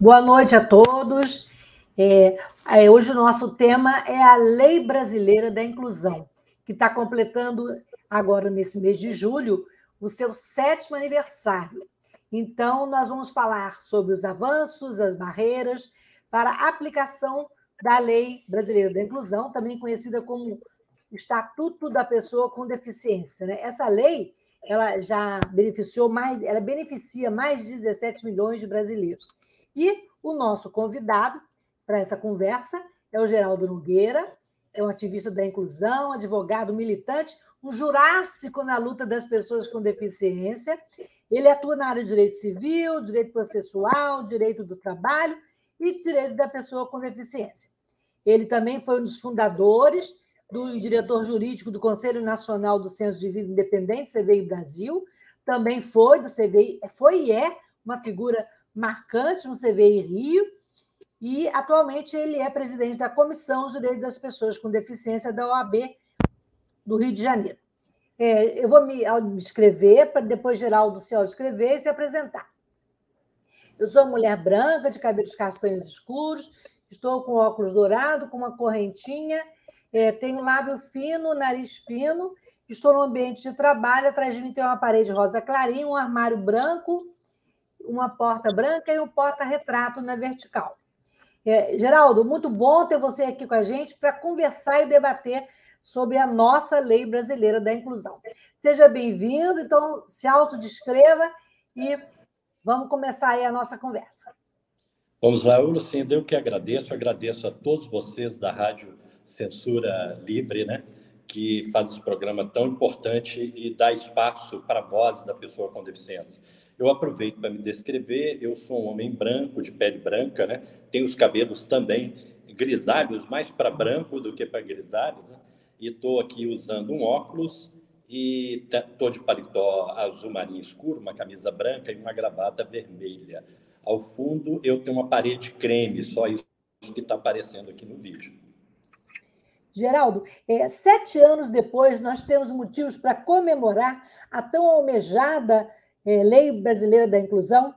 Boa noite a todos. É, é, hoje o nosso tema é a Lei Brasileira da Inclusão, que está completando agora nesse mês de julho o seu sétimo aniversário. Então, nós vamos falar sobre os avanços, as barreiras para a aplicação da Lei Brasileira da Inclusão, também conhecida como Estatuto da Pessoa com Deficiência. Né? Essa lei ela já beneficiou mais, ela beneficia mais de 17 milhões de brasileiros. E o nosso convidado para essa conversa é o Geraldo Nogueira, é um ativista da inclusão, advogado militante, um jurássico na luta das pessoas com deficiência. Ele atua na área de direito civil, direito processual, direito do trabalho e direito da pessoa com deficiência. Ele também foi um dos fundadores do diretor jurídico do Conselho Nacional do Centro de Vida Independente, CVI Brasil, também foi do CVI, foi e é uma figura marcante no CVI Rio, e atualmente ele é presidente da Comissão dos Direitos das Pessoas com Deficiência da OAB do Rio de Janeiro. É, eu vou me descrever, para depois Geraldo se descrever e se apresentar. Eu sou mulher branca, de cabelos castanhos escuros, estou com óculos dourado, com uma correntinha, é, tenho lábio fino, nariz fino, estou no ambiente de trabalho, atrás de mim tem uma parede rosa clarinha, um armário branco, uma porta branca e um porta-retrato na vertical. É, Geraldo, muito bom ter você aqui com a gente para conversar e debater sobre a nossa lei brasileira da inclusão. Seja bem-vindo, então se autodescreva e vamos começar aí a nossa conversa. Vamos lá, Lucinda, eu que agradeço, agradeço a todos vocês da Rádio Censura Livre, né? Que faz esse programa tão importante e dá espaço para a voz da pessoa com deficiência. Eu aproveito para me descrever. Eu sou um homem branco, de pele branca, né? Tenho os cabelos também grisalhos, mais para branco do que para grisalhos, né? E estou aqui usando um óculos e estou de paletó azul marinho escuro, uma camisa branca e uma gravata vermelha. Ao fundo, eu tenho uma parede creme, só isso que está aparecendo aqui no vídeo. Geraldo, é, sete anos depois, nós temos motivos para comemorar a tão almejada é, Lei Brasileira da Inclusão,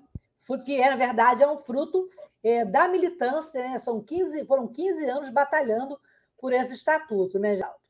porque, na verdade, é um fruto é, da militância, né? São 15, foram 15 anos batalhando por esse estatuto, né, Geraldo?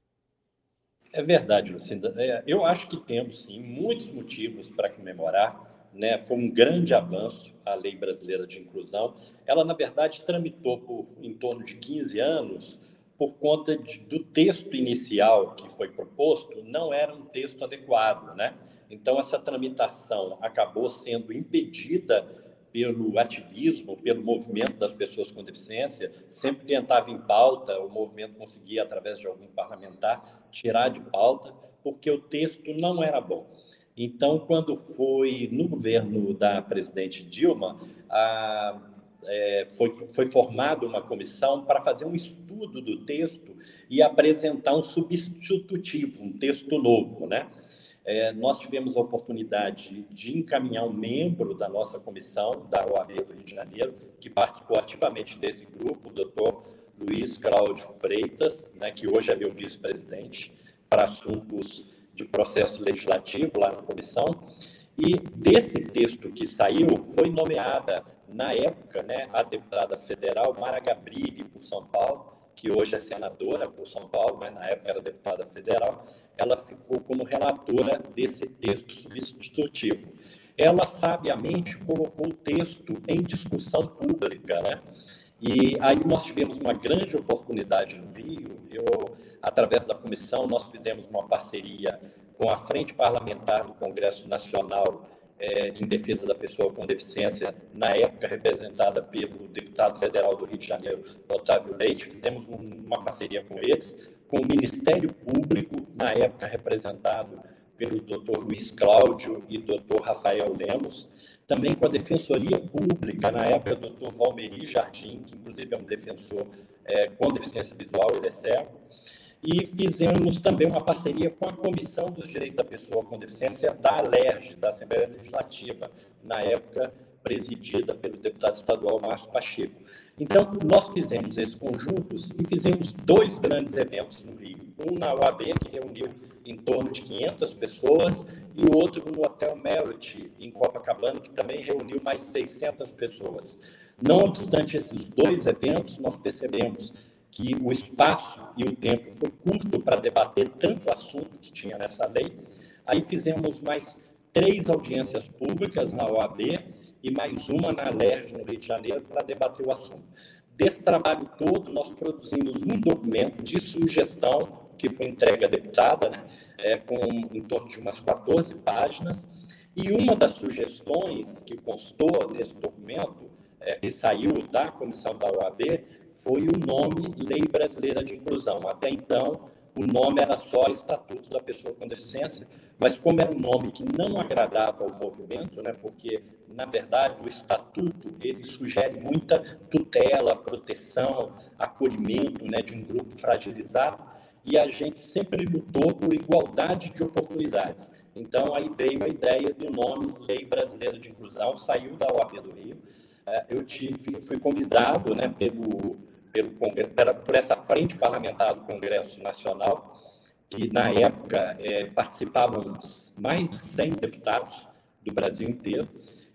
É verdade, Lucinda. É, eu acho que temos, sim, muitos motivos para comemorar. Né? Foi um grande avanço a Lei Brasileira de Inclusão. Ela, na verdade, tramitou por em torno de 15 anos por conta de, do texto inicial que foi proposto, não era um texto adequado, né? Então, essa tramitação acabou sendo impedida pelo ativismo, pelo movimento das pessoas com deficiência. Sempre que entrava em pauta, o movimento conseguia, através de algum parlamentar, tirar de pauta, porque o texto não era bom. Então, quando foi no governo da presidente Dilma, a é, foi, foi formada uma comissão para fazer um estudo do texto e apresentar um substitutivo, um texto novo, né? É, nós tivemos a oportunidade de encaminhar um membro da nossa comissão, da OAB do Rio de Janeiro, que participou ativamente desse grupo, o doutor Luiz Cláudio Freitas, né, que hoje é meu vice-presidente para assuntos de processo legislativo lá na comissão. E desse texto que saiu, foi nomeada na época, né, a deputada federal Mara Gabrilli, por São Paulo, que hoje é senadora por São Paulo, mas na época era deputada federal, ela ficou como relatora desse texto substitutivo. Ela sabiamente colocou o texto em discussão pública, né? E aí nós tivemos uma grande oportunidade no Rio. Eu, através da comissão, nós fizemos uma parceria com a Frente Parlamentar do Congresso Nacional é, em defesa da pessoa com deficiência, na época representada pelo deputado federal do Rio de Janeiro, Otávio Leite. Fizemos um, uma parceria com eles, com o Ministério Público, na época representado pelo doutor Luiz Cláudio e doutor Rafael Lemos. também com a Defensoria Pública, na época do Dr. Valmeri Jardim, que inclusive é um defensor é, com deficiência visual, ele é cego, e fizemos também uma parceria com a Comissão dos Direitos da Pessoa com Deficiência da ALERJ, da Assembleia Legislativa, na época presidida pelo deputado estadual Márcio Pacheco. Então, nós fizemos esses conjuntos e fizemos dois grandes eventos no Rio. Um na UAB, que reuniu em torno de 500 pessoas, e o outro no Hotel Merit, em Copacabana, que também reuniu mais 600 pessoas. Não obstante esses dois eventos, nós percebemos que o espaço e o tempo foi curto para debater tanto assunto que tinha nessa lei. Aí fizemos mais três audiências públicas na OAB e mais uma na LERJ, no Rio de Janeiro, para debater o assunto. Desse trabalho todo, nós produzimos um documento de sugestão, que foi entregue à deputada, né, é, com em torno de umas 14 páginas, e uma das sugestões que constou nesse documento, é, que saiu da comissão da OAB, foi o nome Lei Brasileira de Inclusão. Até então, o nome era só Estatuto da Pessoa com Deficiência, mas como era um nome que não agradava ao movimento, né, porque, na verdade, o Estatuto ele sugere muita tutela, proteção, acolhimento né, de um grupo fragilizado, e a gente sempre lutou por igualdade de oportunidades. Então, aí veio a ideia do nome Lei Brasileira de Inclusão, saiu da OAB do Rio. É, eu tive, fui convidado né, pelo pelo por essa frente parlamentar do Congresso Nacional, que na época é, participavam mais de 100 deputados do Brasil inteiro,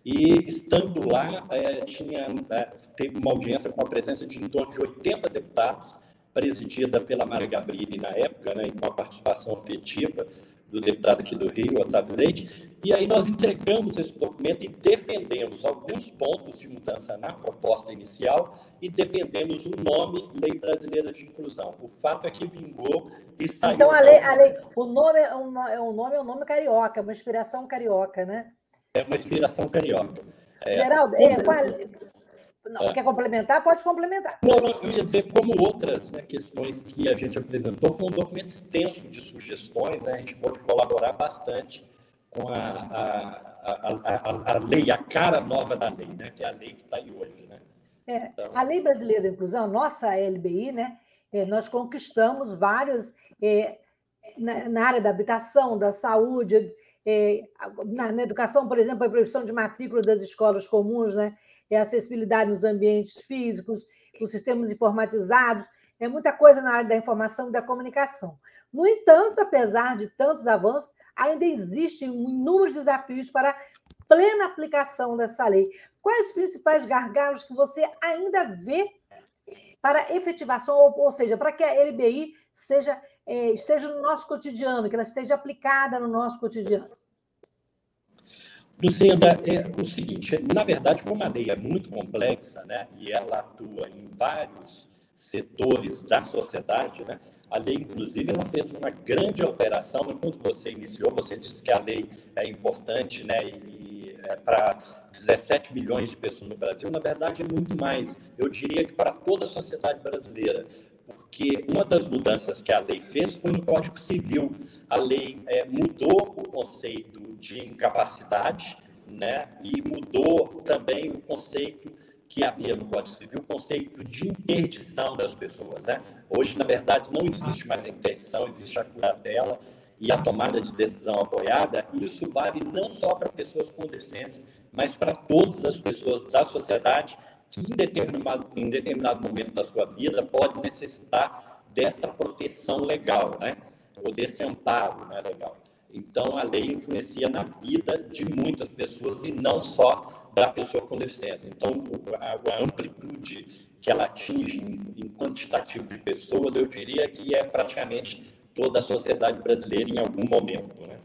e estando lá, é, tinha, é, teve uma audiência com a presença de em torno de 80 deputados, presidida pela Maria Gabrilli na época, né, com a participação efetiva do deputado aqui do Rio, Otávio Leite, e aí nós entregamos esse documento e defendemos alguns pontos de mudança na proposta inicial e defendemos o nome Lei Brasileira de Inclusão. O fato é que vingou e saiu... Então, a lei, a lei, o, nome é um, é um nome é um nome carioca, uma inspiração carioca, né? É uma inspiração carioca. É, Geraldo, é, qual, não, é. Quer complementar? Pode complementar. Não, não, eu ia dizer, como outras né, questões que a gente apresentou, foi um documento extenso de sugestões, né, a gente pode colaborar bastante com a, a, a, a, lei, a cara nova da lei, né, que é a lei que está aí hoje. Né? É, então... A Lei Brasileira da Inclusão, nossa LBI, né, é, nós conquistamos vários é, na, na, área da habitação, da saúde, é, na, na, educação, por exemplo, a proibição de matrícula das escolas comuns, né? é acessibilidade nos ambientes físicos, os sistemas informatizados, é muita coisa na área da informação e da comunicação. No entanto, apesar de tantos avanços, ainda existem inúmeros desafios para plena aplicação dessa lei. Quais os principais gargalos que você ainda vê para efetivação, ou, ou seja, para que a LBI seja, é, esteja no nosso cotidiano, que ela esteja aplicada no nosso cotidiano? Lucinda, é o seguinte, na verdade, como a lei é muito complexa, né, e ela atua em vários setores da sociedade, né, a lei, inclusive, ela fez uma grande alteração. Quando você iniciou, você disse que a lei é importante, né, e é para 17 milhões de pessoas no Brasil. Na verdade, é muito mais. Eu diria que para toda a sociedade brasileira, porque uma das mudanças que a lei fez foi no Código Civil. A lei é, mudou o conceito de incapacidade, né? e mudou também o conceito que havia no Código Civil, o conceito de interdição das pessoas. Né? Hoje, na verdade, não existe mais a interdição, existe a curatela e a tomada de decisão apoiada. Isso vale não só para pessoas com deficiência, mas para todas as pessoas da sociedade que, em determinado, em determinado momento da sua vida, pode necessitar dessa proteção legal, né? ou desse amparo né, legal. Então, a lei influencia na vida de muitas pessoas e não só da pessoa com deficiência. Então, a, amplitude que ela atinge em, em quantitativo de pessoas, eu diria que é praticamente toda a sociedade brasileira em algum momento. Né?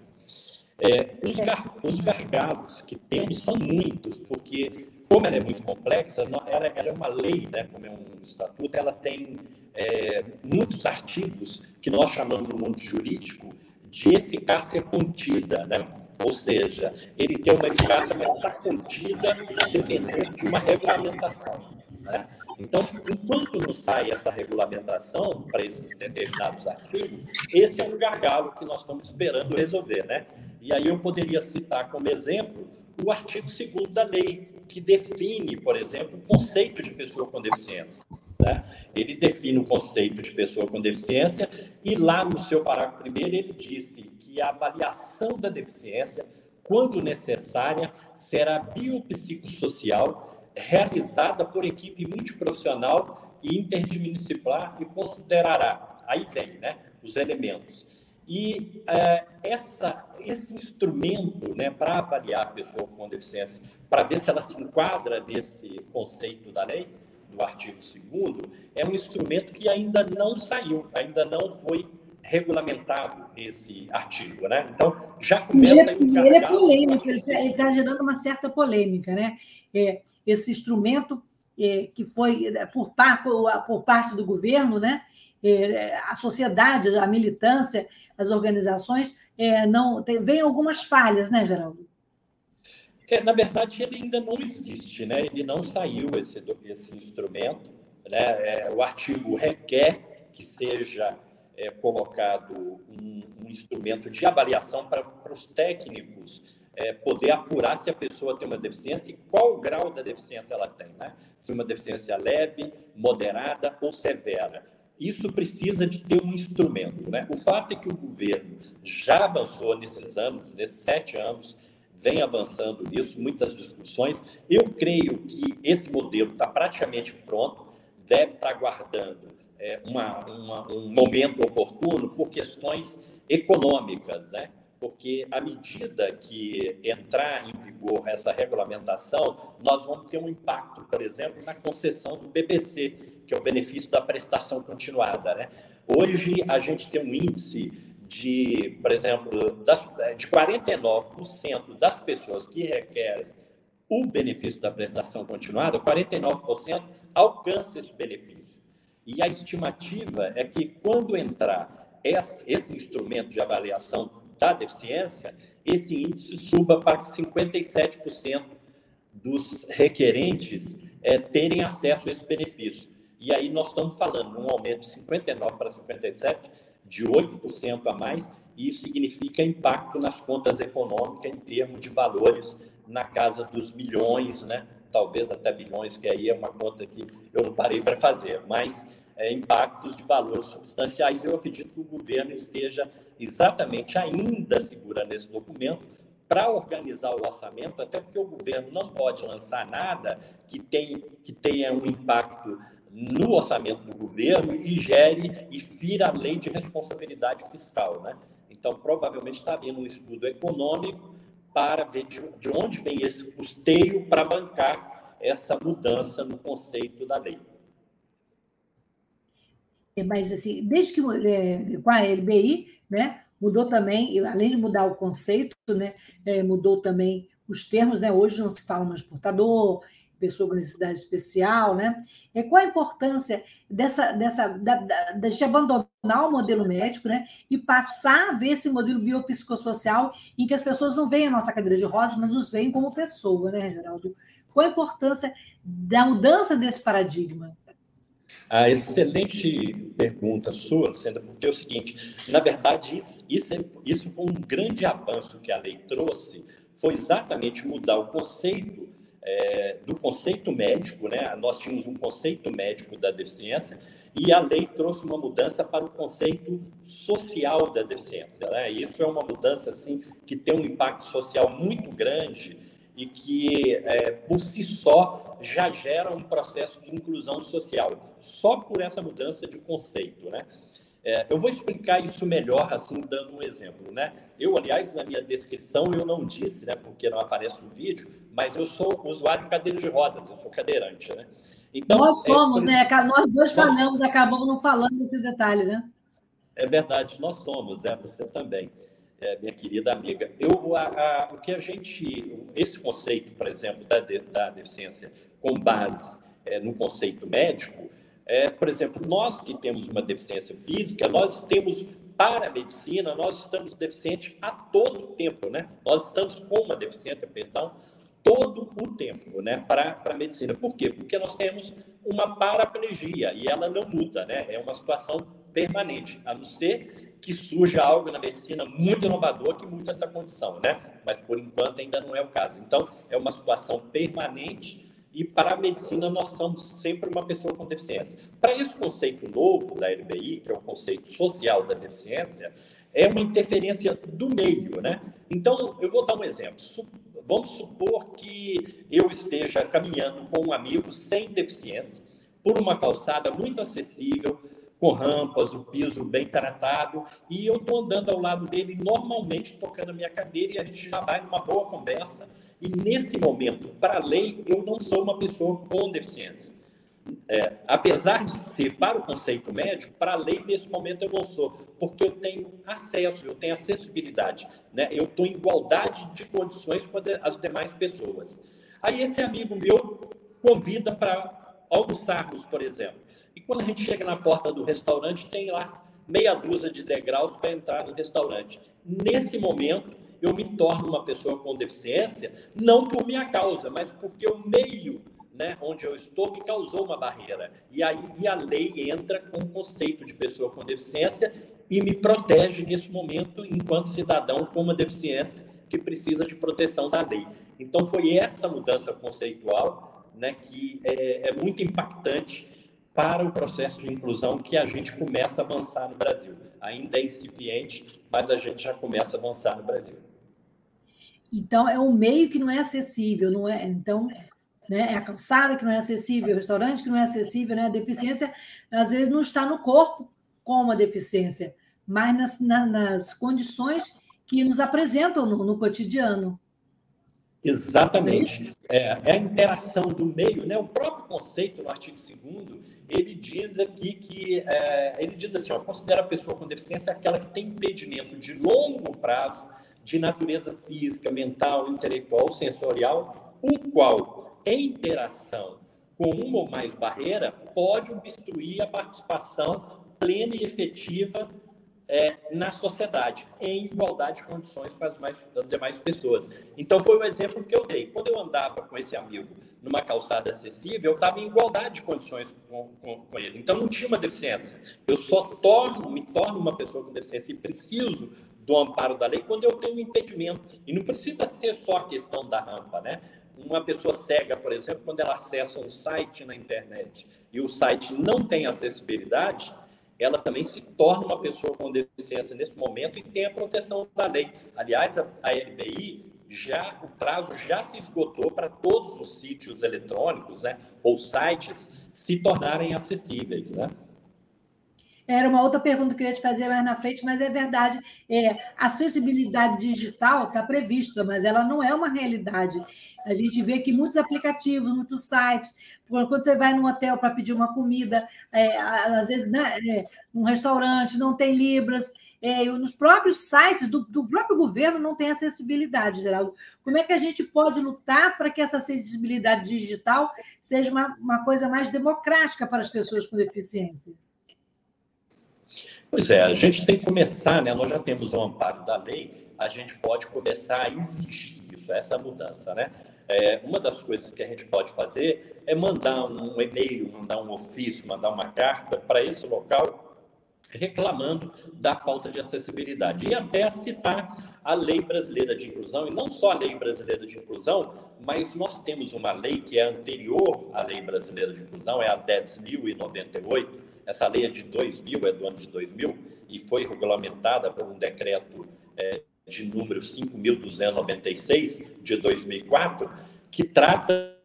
É, os, gar, os gargalos que temos são muitos, porque, como ela é muito complexa, ela, ela é uma lei, né, como é um estatuto, ela tem é, muitos artigos que nós chamamos no mundo jurídico de eficácia contida, né? Ou seja, ele tem uma eficácia, mas está contida dependendo de uma regulamentação. Né? Então, enquanto não sai essa regulamentação para esses determinados artigos, esse é um gargalo que nós estamos esperando resolver, né? E aí eu poderia citar como exemplo o artigo 2 da lei, que define, por exemplo, o conceito de pessoa com deficiência. Né? Ele define o conceito de pessoa com deficiência e lá no seu parágrafo primeiro ele disse que a avaliação da deficiência, quando necessária, será biopsicossocial realizada por equipe multiprofissional e interdisciplinar e considerará, aí vem, né, os elementos. E é, essa, esse instrumento né, para avaliar a pessoa com deficiência, para ver se ela se enquadra nesse conceito da lei, do artigo 2 é um instrumento que ainda não saiu, ainda não foi regulamentado esse artigo, né? Então, já começa ele, é, ele é polêmico, ele está tá gerando uma certa polêmica, né? É, esse instrumento é, que foi é, por, par, por, parte do governo, né? É, a sociedade, a militância, as organizações, é, não tem, vem algumas falhas, né, Geraldo? É, na verdade, ele ainda não existe, né? ele não saiu esse, esse instrumento. Né? É, o artigo requer que seja é, colocado um, um, instrumento de avaliação para, os técnicos é, poder apurar se a pessoa tem uma deficiência e qual grau da deficiência ela tem. Né? Se uma deficiência leve, moderada ou severa. Isso precisa de ter um instrumento. Né? O fato é que o governo já avançou nesses anos, nesses sete anos, vem avançando nisso, muitas discussões. Eu creio que esse modelo está praticamente pronto, deve estar tá aguardando é, uma, uma, um momento oportuno por questões econômicas, né? porque à medida que entrar em vigor essa regulamentação, nós vamos ter um impacto, por exemplo, na concessão do BBC, que é o benefício da prestação continuada. Né? Hoje, a gente tem um índice de, por exemplo, das, de 49% das pessoas que requerem o benefício da prestação continuada, 49% alcançam esse benefício. E a estimativa é que quando entrar esse, esse instrumento de avaliação da deficiência, esse índice suba para 57% dos requerentes é, terem acesso a esse benefício. E aí nós estamos falando um aumento de 59 para 57 de 8% a mais, e isso significa impacto nas contas econômicas em termos de valores na casa dos milhões, né? talvez até bilhões, que aí é uma conta que eu não parei para fazer, mas é, impactos de valores substanciais. Eu acredito que o governo esteja exatamente ainda segurando esse documento para organizar o orçamento, até porque o governo não pode lançar nada que, tem, que tenha um impacto no orçamento do governo e gere e fira a lei de responsabilidade fiscal. Né? Então, provavelmente está havendo um estudo econômico para ver de, de onde vem esse custeio para bancar essa mudança no conceito da lei. É, mas, assim, desde que é, com a LBI, né, mudou também, além de mudar o conceito, né, é, mudou também os termos, né? Hoje não se fala mais portador, pessoa com necessidade especial, né? É, qual a importância dessa, dessa da, da, abandonar o modelo médico, né? E passar a ver esse modelo biopsicossocial em que as pessoas não veem a nossa cadeira de rodas, mas nos veem como pessoa, né, Geraldo? Qual a importância da mudança desse paradigma? A excelente pergunta sua, Sandra, porque é o seguinte, na verdade, isso, isso, é, isso foi um grande avanço que a lei trouxe, foi exatamente mudar o conceito é, do conceito médico, né? Nós tínhamos um conceito médico da deficiência e a lei trouxe uma mudança para o conceito social da deficiência. Né? Isso é uma mudança assim que tem um impacto social muito grande e que é, por si só já gera um processo de inclusão social, só por essa mudança de conceito, né? É, eu vou explicar isso melhor, assim, dando um exemplo, né? Eu, aliás, na minha descrição, eu não disse, né, porque não aparece no vídeo, mas eu sou usuário de cadeira de rodas, eu sou cadeirante, né? Então, nós é, somos, é, né? Nós dois falamos, acabamos não falando desses detalhes, né? É verdade, nós somos, é, você também, é, minha querida amiga. Eu, a, a, o que a gente, esse conceito, por exemplo, da, de, da deficiência com base é, no conceito médico, é, por exemplo, nós que temos uma deficiência física, nós temos para a medicina, nós estamos deficientes a todo tempo, né? Nós estamos com uma deficiência, perdão, todo o tempo, né, para a medicina. Por quê? Porque nós temos uma paraplegia e ela não muda, né? É uma situação permanente, a não ser que surja algo na medicina muito inovador que mude essa condição, né? Mas por enquanto ainda não é o caso. Então, é uma situação permanente e para a medicina nós somos sempre uma pessoa com deficiência. Para esse conceito novo da LBI, que é o conceito social da deficiência, é uma interferência do meio, né? Então, eu vou dar um exemplo. Vamos supor que eu esteja caminhando com um amigo sem deficiência por uma calçada muito acessível, com rampas, o piso bem tratado, e eu estou andando ao lado dele normalmente tocando a minha cadeira e a gente já vai numa boa conversa. E nesse momento, para a lei, eu não sou uma pessoa com deficiência. É, apesar de ser para o conceito médico, para a lei, nesse momento eu não sou, porque eu tenho acesso, eu tenho acessibilidade, né? eu estou em igualdade de condições com as demais pessoas. Aí esse amigo meu convida para almoçarmos, por exemplo. E quando a gente chega na porta do restaurante, tem lá meia dúzia de degraus para entrar no restaurante. Nesse momento, eu me torno uma pessoa com deficiência, não por minha causa, mas porque o meio né, onde eu estou me causou uma barreira. E aí a lei entra com o conceito de pessoa com deficiência e me protege nesse momento, enquanto cidadão com uma deficiência que precisa de proteção da lei. Então, foi essa mudança conceitual né, que é, é muito impactante para o processo de inclusão que a gente começa a avançar no Brasil. Ainda é incipiente, mas a gente já começa a avançar no Brasil. Então, é um meio que não é acessível, não é? Então, né, é a calçada que não é acessível, o restaurante que não é acessível, né? A deficiência, às vezes, não está no corpo com uma deficiência, mas nas, na, nas condições que nos apresentam no, no cotidiano. Exatamente. É, é, a interação do meio, né? O próprio conceito no artigo 2 ele diz aqui que é, ele diz assim, ó, considera a pessoa com deficiência aquela que tem impedimento de longo prazo de natureza física, mental, intelectual, sensorial, o qual, em interação com uma ou mais barreira, pode obstruir a participação plena e efetiva é, na sociedade, em igualdade de condições com as, mais, as demais pessoas. Então, foi o exemplo que eu dei. Quando eu andava com esse amigo numa calçada acessível, eu estava em igualdade de condições com, com, com, ele. Então, não tinha uma deficiência. Eu só torno, me torno uma pessoa com deficiência e preciso do amparo da lei quando eu tenho um impedimento. E não precisa ser só a questão da rampa, né? Uma pessoa cega, por exemplo, quando ela acessa um site na internet e o site não tem acessibilidade, ela também se torna uma pessoa com deficiência nesse momento e tem a proteção da lei. Aliás, a, a LBI já o prazo já se esgotou para todos os sítios eletrônicos, né, ou sites se tornarem acessíveis, né? Era uma outra pergunta que eu ia te fazer mais na frente, mas é verdade. É, acessibilidade digital está prevista, mas ela não é uma realidade. A gente vê que muitos aplicativos, muitos sites, quando você vai num hotel para pedir uma comida, é, às vezes né, é, um restaurante não tem Libras, é, nos próprios sites do, do, próprio governo não tem acessibilidade, Geraldo. Como é que a gente pode lutar para que essa acessibilidade digital seja uma, uma coisa mais democrática para as pessoas com deficiência? Pois é, a gente tem que começar, né? Nós já temos o amparo da lei, a gente pode começar a exigir isso, essa mudança, né? É, uma das coisas que a gente pode fazer é mandar um e-mail, mandar um ofício, mandar uma carta para esse local reclamando da falta de acessibilidade e até citar a lei brasileira de inclusão e não só a lei brasileira de inclusão, mas nós temos uma lei que é anterior à lei brasileira de inclusão, é a 10.098 essa lei é de 2000, é do ano de 2000, e foi regulamentada por um decreto é, de número 5.296, de 2004, que trata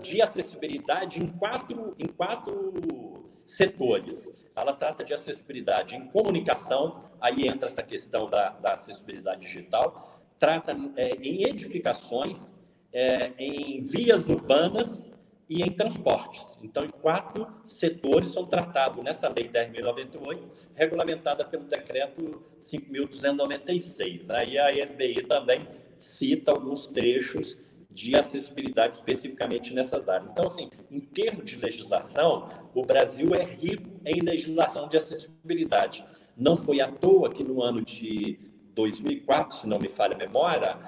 de acessibilidade em quatro, em quatro setores. Ela trata de acessibilidade em comunicação, aí entra essa questão da, da acessibilidade digital, trata é, em edificações, é, em vias urbanas e em transportes. Então, quatro setores são tratados nessa Lei 10.098, regulamentada pelo Decreto 5.296. Aí a NBI também cita alguns trechos de acessibilidade especificamente nessas áreas. Então, assim, em termos de legislação, o Brasil é rico em legislação de acessibilidade. Não foi à toa que no ano de 2004, se não me falha a memória,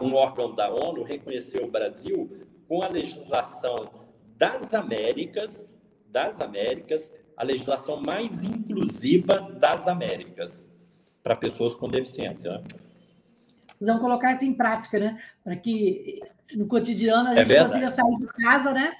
um órgão da ONU reconheceu o Brasil com a legislação das Américas, das Américas, a legislação mais inclusiva das Américas. para pessoas com deficiência. Né? Vamos colocar isso em prática, né? Para que no cotidiano a é gente é consiga sair de casa, né?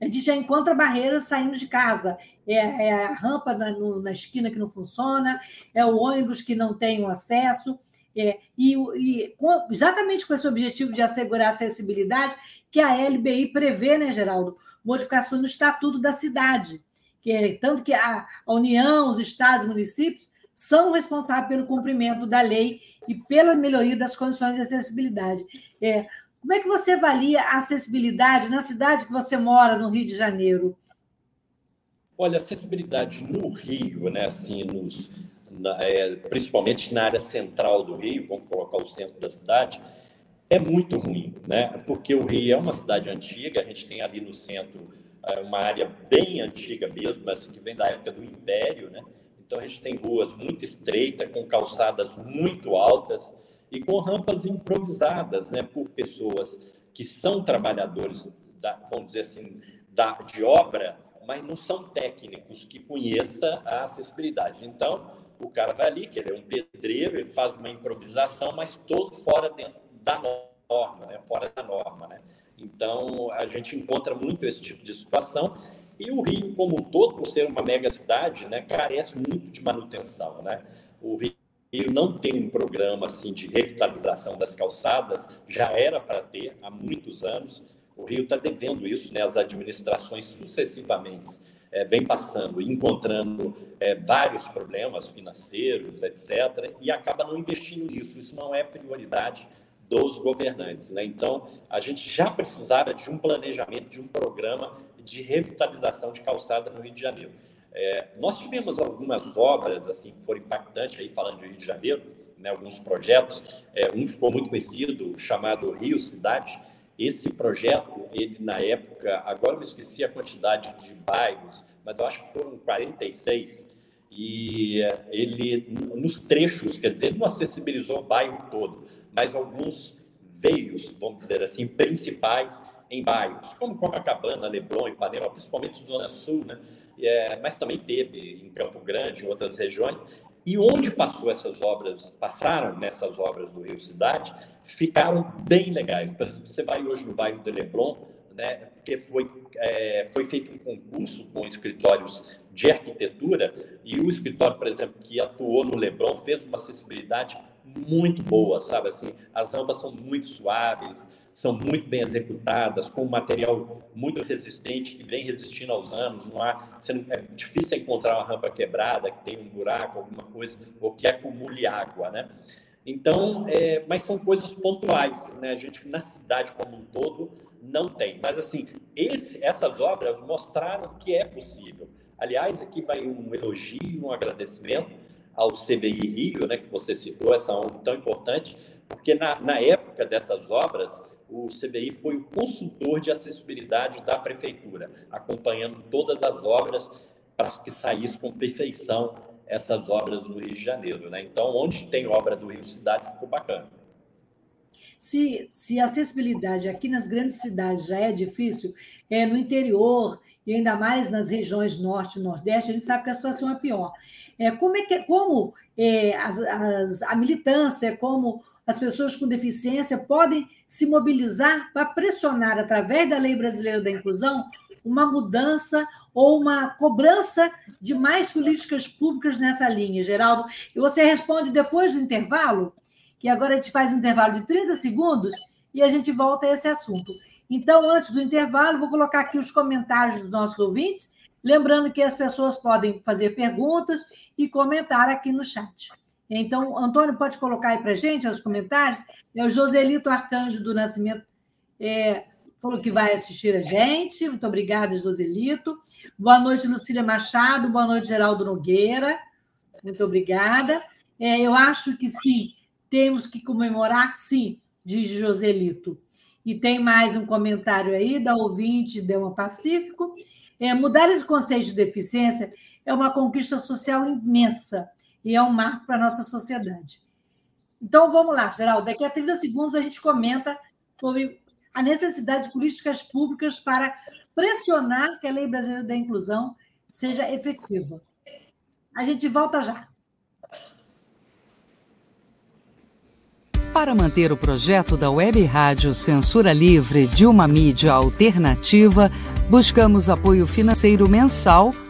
A gente já encontra barreiras saindo de casa. É, é a rampa na, no, na, esquina que não funciona, é o ônibus que não tem o acesso. É, e, e exatamente com esse objetivo de assegurar a acessibilidade, que a LBI prevê, né, Geraldo? Modificação no Estatuto da Cidade. Que é, tanto que a, a União, os estados e municípios são responsáveis pelo cumprimento da lei e pela melhoria das condições de acessibilidade. É, como é que você avalia a acessibilidade na cidade que você mora, no Rio de Janeiro? Olha, acessibilidade no Rio, né, assim, nos, na, é, principalmente na área central do Rio, vamos colocar o centro da cidade, é muito ruim, né? Porque o Rio é uma cidade antiga, a gente tem ali no centro é, uma área bem antiga mesmo, assim, que vem da época do Império, né? Então a gente tem ruas muito estreitas, com calçadas muito altas e com rampas improvisadas, né, por pessoas que são trabalhadores, da, vamos dizer assim, da, de obra, mas não são técnicos que conheçam a acessibilidade. Então o cara vai ali, que ele é um pedreiro, ele faz uma improvisação, mas todo fora dentro da norma, né, fora da norma, né. Então, a gente encontra muito esse tipo de situação e o Rio, como um todo, por ser uma mega cidade, né, carece muito de manutenção. Né? O Rio não tem um programa assim, de revitalização das calçadas, já era para ter há muitos anos. O Rio está devendo isso, né? as administrações sucessivamente é, vem passando, encontrando é, vários problemas financeiros, etc., e acaba não investindo nisso. Isso não é prioridade dos governantes. Né? Então, a gente já precisava de um planejamento, de um programa de revitalização de calçada no Rio de Janeiro. É, nós tivemos algumas obras assim que foram impactantes aí falando de Rio de Janeiro, né, alguns projetos. É, um ficou muito conhecido chamado Rio Cidade. Esse projeto, ele na época, agora eu esqueci a quantidade de bairros, mas eu acho que foram 46 e ele nos trechos, quer dizer, não acessibilizou o bairro todo, mas alguns veios, vamos dizer assim, principais em bairros, como Copacabana, Leblon, Ipanema, principalmente Zona Sul, né? É, mas também teve em Campo Grande, em outras regiões. E onde passou essas obras, passaram nessas obras do Rio Cidade, ficaram bem legais. Você vai hoje no bairro de Leblon, né, porque foi, é, foi feito um concurso com escritórios de arquitetura, e o escritório, por exemplo, que atuou no Leblon, fez uma acessibilidade muito boa, sabe? Assim, as rampas são muito suaves, são muito bem executadas, com um material muito resistente, que vem resistindo aos anos. Não há, é difícil encontrar uma rampa quebrada, que tem um buraco, alguma coisa, ou que acumule água, né? Então, é, mas são coisas pontuais, né? A gente, na cidade como um todo, não tem. Mas, assim, esse, essas obras mostraram que é possível. Aliás, aqui vai um elogio, um agradecimento ao CBI Rio, né, que você citou, essa ONG tão importante, porque na, na época dessas obras, o CBI foi o consultor de acessibilidade da prefeitura, acompanhando todas as obras para que saísse com perfeição essas obras no Rio de Janeiro. Né? Então, onde tem obra do Rio Cidade, ficou bacana. Se, se a acessibilidade aqui nas grandes cidades já é difícil, é, no interior, e ainda mais nas regiões norte e nordeste, a gente sabe que a situação é pior. É, como é que como é, as, as, a militância, como as pessoas com deficiência podem se mobilizar para pressionar, através da Lei Brasileira da Inclusão, uma mudança ou uma cobrança de mais políticas públicas nessa linha, Geraldo. E você responde depois do intervalo, que agora a gente faz um intervalo de 30 segundos e a gente volta a esse assunto. Então, antes do intervalo, vou colocar aqui os comentários dos nossos ouvintes, lembrando que as pessoas podem fazer perguntas e comentar aqui no chat. Então, Antônio, pode colocar aí para gente os comentários? É o Joselito Arcanjo do Nascimento é, falou que vai assistir a gente. Muito obrigada, Joselito. Boa noite, Lucília Machado. Boa noite, Geraldo Nogueira. Muito obrigada. É, eu acho que sim, temos que comemorar, sim, diz Joselito. E tem mais um comentário aí da ouvinte Delma Pacífico. É, mudar esse conceito de deficiência é uma conquista social imensa e é um marco para a nossa sociedade. Então, vamos lá, Geraldo. Daqui a 30 segundos a gente comenta sobre a necessidade de políticas públicas para pressionar que a Lei Brasileira da Inclusão seja efetiva. A gente volta já. Para manter o projeto da Web Rádio Censura Livre de uma mídia alternativa, buscamos apoio financeiro mensal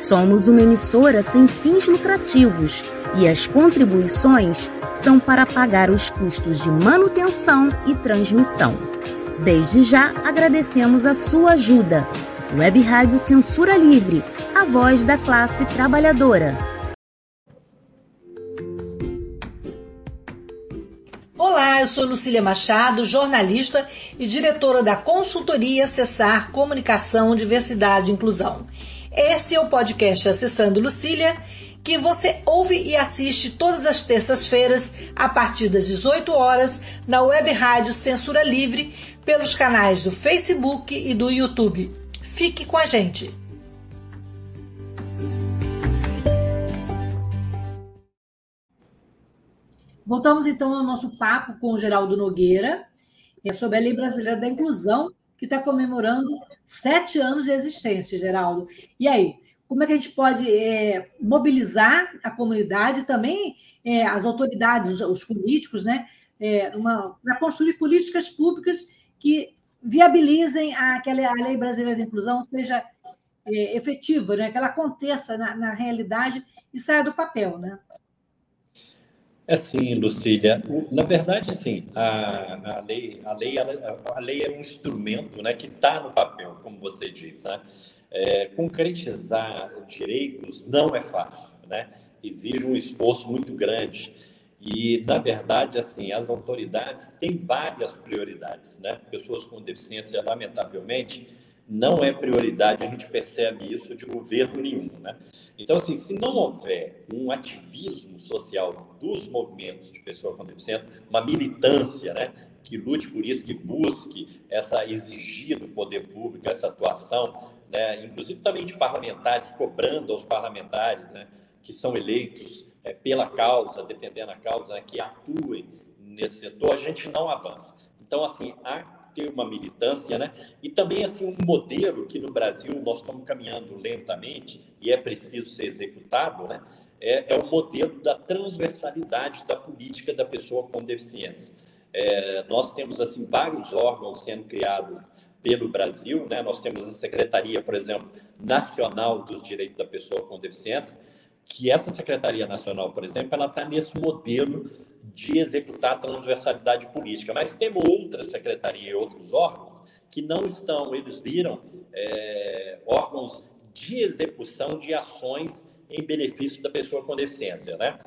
Somos uma emissora sem fins lucrativos e as contribuições são para pagar os custos de manutenção e transmissão. Desde já agradecemos a sua ajuda. Web Rádio Censura Livre, a voz da classe trabalhadora. Olá, eu sou Lucília Machado, jornalista e diretora da consultoria Acessar Comunicação, Diversidade e Inclusão. Este é o podcast Acessando Lucília, que você ouve e assiste todas as terças-feiras, a partir das 18 horas, na web rádio Censura Livre, pelos canais do Facebook e do YouTube. Fique com a gente! Voltamos então ao nosso papo com o Geraldo Nogueira, é sobre a Lei Brasileira da Inclusão, que está comemorando sete anos de existência, Geraldo. E aí, como é que a gente pode é, mobilizar a comunidade também é, as autoridades, os, os políticos, né, é, para construir políticas públicas que viabilizem a, que a lei brasileira de inclusão seja é, efetiva, né, que ela aconteça na, na realidade e saia do papel, né? É sim, Lucília. Na verdade, sim. A, a lei, a lei, a lei é um instrumento, né, que está no papel, como você diz. Né? É, concretizar direitos não é fácil, né? Exige um esforço muito grande. E, na verdade, assim, as autoridades têm várias prioridades, né? Pessoas com deficiência, lamentavelmente, não é prioridade, a gente percebe isso de governo nenhum, né? Então, assim, se não houver um ativismo social dos movimentos de pessoa com deficiência, uma militância, né, que lute por isso, que busque essa exigir do poder público essa atuação, né, inclusive também de parlamentares, cobrando aos parlamentares, né, que são eleitos é, pela causa, defendendo a causa, né, que atuem nesse setor, a gente não avança. Então, assim, há ter uma militância, né? E também assim um modelo que no Brasil nós estamos caminhando lentamente e é preciso ser executado, né? É, é o modelo da transversalidade da política da pessoa com deficiência. É, nós temos assim vários órgãos sendo criados pelo Brasil, né? Nós temos a Secretaria, por exemplo, Nacional dos Direitos da Pessoa com Deficiência, que essa Secretaria Nacional, por exemplo, ela está nesse modelo de executar a transversalidade política. Mas temos outras secretarias e outros órgãos que não estão, eles viram é, órgãos de execução de ações em benefício da pessoa com deficiência, né?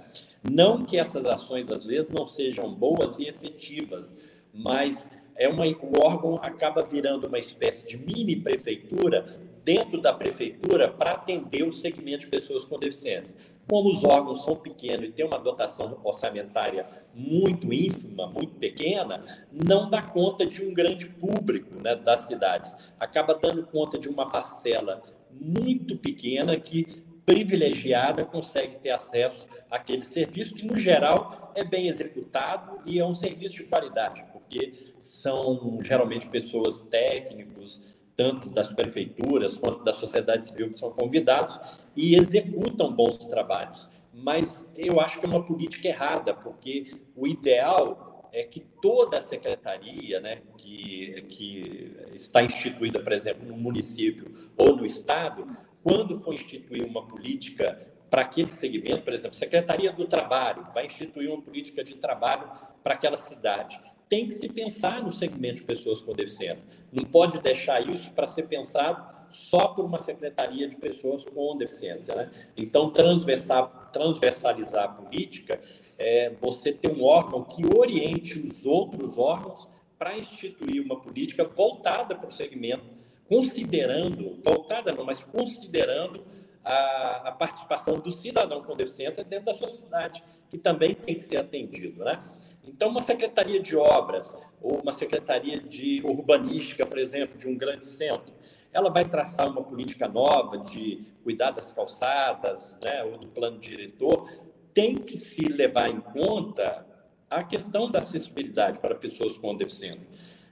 Não que essas ações às vezes não sejam boas e efetivas, mas é uma, o órgão acaba virando uma espécie de mini prefeitura dentro da prefeitura para atender o segmento de pessoas com deficiência. Como os órgãos são pequenos e têm uma dotação orçamentária muito ínfima, muito pequena, não dá conta de um grande público né, das cidades. Acaba dando conta de uma parcela muito pequena que privilegiada consegue ter acesso àquele serviço que, no geral, é bem executado e é um serviço de qualidade, porque são geralmente pessoas técnicos, tanto das prefeituras quanto da sociedade civil que são convidados e executam bons trabalhos. Mas eu acho que é uma política errada, porque o ideal é que toda a secretaria né, que, que está instituída, por exemplo, no município ou no estado, quando for instituir uma política para aquele segmento, por exemplo, Secretaria do Trabalho vai instituir uma política de trabalho para aquela cidade tem que se pensar no segmento de pessoas com deficiência. Não pode deixar isso para ser pensado só por uma secretaria de pessoas com deficiência. Né? Então, transversar, transversalizar a política é você ter um órgão que oriente os outros órgãos para instituir uma política voltada para o segmento, considerando, voltada não, mas considerando a, a, participação do cidadão com deficiência dentro da sociedade, que também tem que ser atendido. Né? Então, uma secretaria de obras ou uma secretaria de urbanística, por exemplo, de um grande centro, ela vai traçar uma política nova de cuidar das calçadas, né, ou do plano diretor, tem que se levar em conta a questão da acessibilidade para pessoas com deficiência.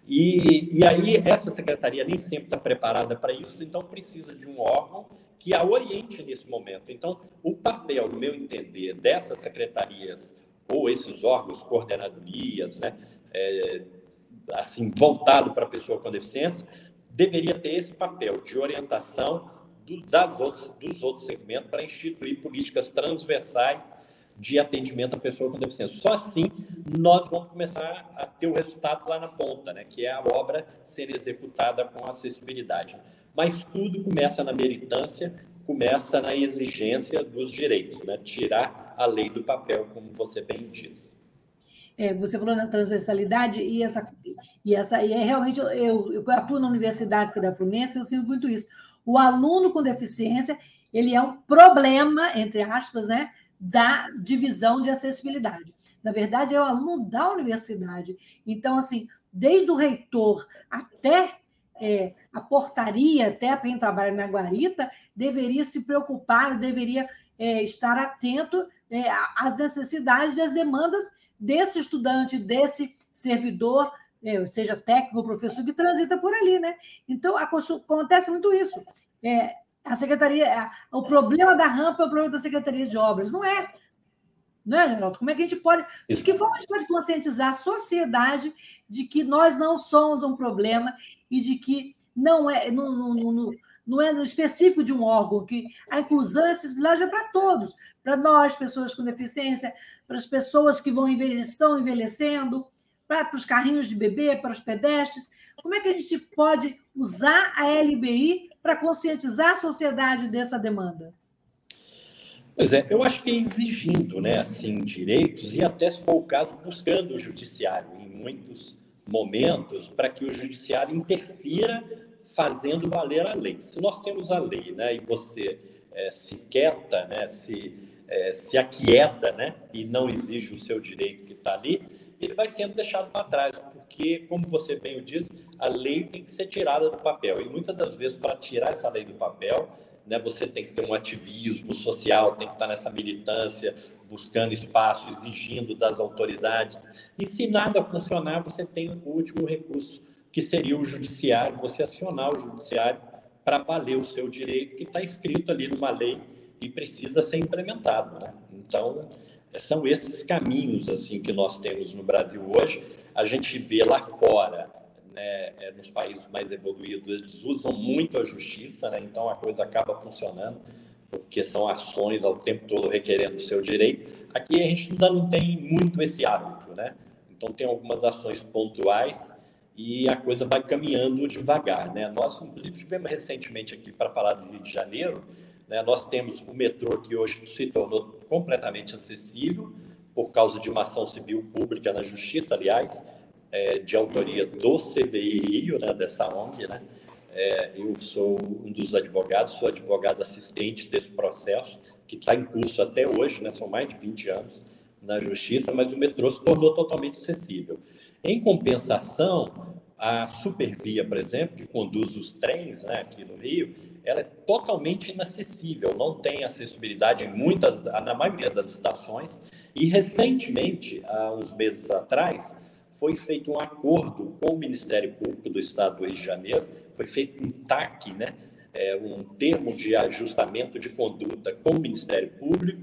E, e aí, essa secretaria nem sempre está preparada para isso, então precisa de um órgão que a oriente nesse momento. Então, o papel, no meu entender, dessas secretarias ou esses órgãos, coordenadorias, né, é, assim, voltado para a pessoa com deficiência, deveria ter esse papel de orientação do, das outros, dos outros segmentos para instituir políticas transversais de atendimento à pessoa com deficiência. Só assim nós vamos começar a ter o resultado lá na ponta, né, que é a obra ser executada com acessibilidade. Mas tudo começa na militância, começa na exigência dos direitos, né? tirar a lei do papel, como você bem diz. É, você falou na transversalidade e essa e essa e é realmente eu, eu atuo na universidade da Fluminense eu sinto muito isso. O aluno com deficiência ele é um problema entre aspas né da divisão de acessibilidade. Na verdade é o aluno da universidade. Então assim desde o reitor até é, a portaria, até quem trabalha na guarita, deveria se preocupar, deveria é, estar atento é, às necessidades e às demandas desse estudante, desse servidor, é, seja técnico ou professor, que transita por ali. Né? Então, acontece muito isso. É, a secretaria, o problema da rampa é o problema da secretaria de obras. Não é. Não é, Geraldo? Como é que a gente pode. De que forma a gente pode conscientizar a sociedade de que nós não somos um problema e de que não é, não, não, não, não é específico de um órgão, que a inclusão e a acessibilidade é para todos, para nós, pessoas com deficiência, para as pessoas que vão estão envelhecendo, para, para os carrinhos de bebê, para os pedestres. Como é que a gente pode usar a LBI para conscientizar a sociedade dessa demanda? Pois é, eu acho que é exigindo, né, assim, direitos e até se for o caso buscando o judiciário em muitos momentos para que o judiciário interfira fazendo valer a lei. Se nós temos a lei, né, e você é, se quieta, né, se é, se aquieta, né, e não exige o seu direito que está ali, ele vai sendo deixado para trás, porque, como você bem o diz, a lei tem que ser tirada do papel. E muitas das vezes, para tirar essa lei do papel, né, você tem que ter um ativismo social, tem que estar nessa militância, buscando espaço, exigindo das autoridades. E se nada funcionar, você tem o último recurso, que seria o judiciário, você acionar o judiciário para valer o seu direito, que está escrito ali numa lei e precisa ser implementado. Né? Então, são esses caminhos assim que nós temos no Brasil hoje. A gente vê lá fora né, é, nos países mais evoluídos, eles usam muito a justiça, né, então a coisa acaba funcionando, porque são ações ao tempo todo requerendo o seu direito. Aqui a gente ainda não tem muito esse hábito, né? Então tem algumas ações pontuais e a coisa vai caminhando devagar, né? Nós, inclusive, tivemos recentemente aqui para falar do Rio de Janeiro, né? Nós temos o metrô que hoje se tornou completamente acessível por causa de uma ação civil pública na Justiça, aliás, é, de autoria do CBI Rio, né, dessa ONG, né? É, eu sou um dos advogados, sou advogado assistente desse processo, que está em curso até hoje, né, são mais de 20 anos na Justiça, mas o metrô se tornou totalmente acessível. Em compensação, a Supervia, por exemplo, que conduz os trens né, aqui no Rio, ela é totalmente inacessível, não tem acessibilidade em muitas, na maioria das estações. E recentemente, há uns meses atrás, foi feito um acordo com o Ministério Público do Estado do Rio de Janeiro, foi feito um TAC, né? É, um termo de ajustamento de conduta com o Ministério Público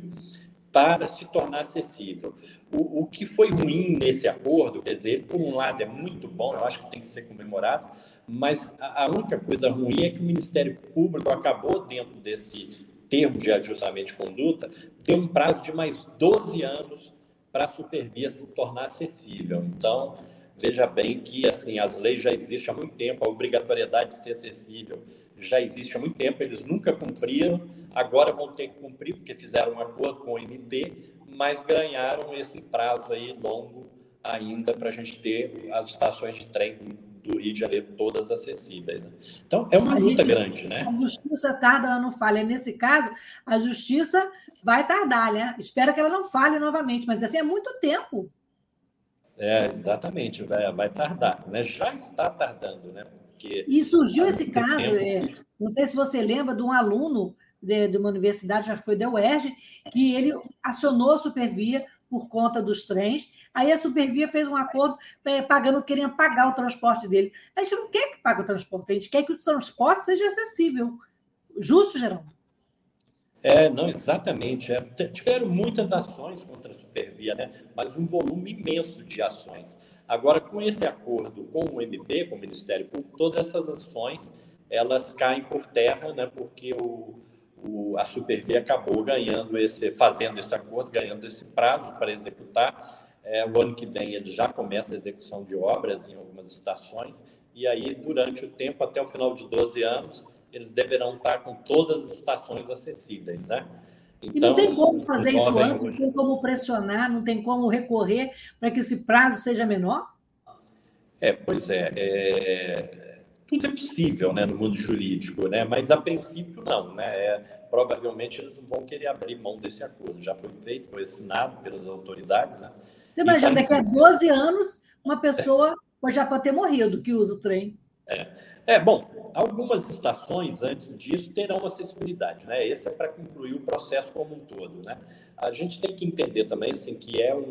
para se tornar acessível. O, o que foi ruim nesse acordo, quer dizer, por um lado é muito bom, eu acho que tem que ser comemorado, mas a, a única coisa ruim é que o Ministério Público acabou, dentro desse termo de ajustamento de conduta, ter um prazo de mais 12 anos para a supervia se tornar acessível. Então, veja bem que assim as leis já existem há muito tempo, a obrigatoriedade de ser acessível já existe há muito tempo, eles nunca cumpriram, agora vão ter que cumprir, porque fizeram um acordo com o MP, mas ganharam esse prazo aí longo ainda para a gente ter as estações de trem do Rio de Janeiro todas acessíveis. Né? Então, é uma a luta gente, grande, né? A justiça tarda, ela não falha. Nesse caso, a justiça vai tardar, né? Espero que ela não falhe novamente, mas assim é muito tempo. É, exatamente, vai, vai tardar, né? Já está tardando, né? Porque e surgiu esse caso, é, não sei se você lembra, de um aluno de, de uma universidade, já foi da UERJ, que ele acionou a Supervia por conta dos trens. Aí a Supervia fez um acordo é, pagando, querendo pagar o transporte dele. A gente não quer que pague o transporte, a gente quer que o transporte seja acessível. Justo, Geraldo? É, não, exatamente. É. Tiveram muitas ações contra a Supervia, né? mas um volume imenso de ações. Agora, com esse acordo com o MP, com o Ministério Público, todas essas ações elas caem por terra, né? porque o, o, a Supervia acabou ganhando esse, fazendo esse acordo, ganhando esse prazo para executar. É, o ano que vem ele já começa a execução de obras em algumas estações, e aí, durante o tempo, até o final de 12 anos, eles deverão estar com todas as estações acessíveis, né? Então, e não tem então, como fazer isso antes, não tem como pressionar, não tem como recorrer para que esse prazo seja menor? É, pois é, é, tudo é possível né, no mundo jurídico, né, mas a princípio não. Né, é, provavelmente eles vão querer abrir mão desse acordo. Já foi feito, foi assinado pelas autoridades. Né, Você imagina, daqui a 12 anos, uma pessoa é. já pode ter morrido que usa o trem. É. É, bom, algumas estações antes disso terão acessibilidade, né? Esse é para concluir o processo como um todo, né? A gente tem que entender também, assim, que é, um,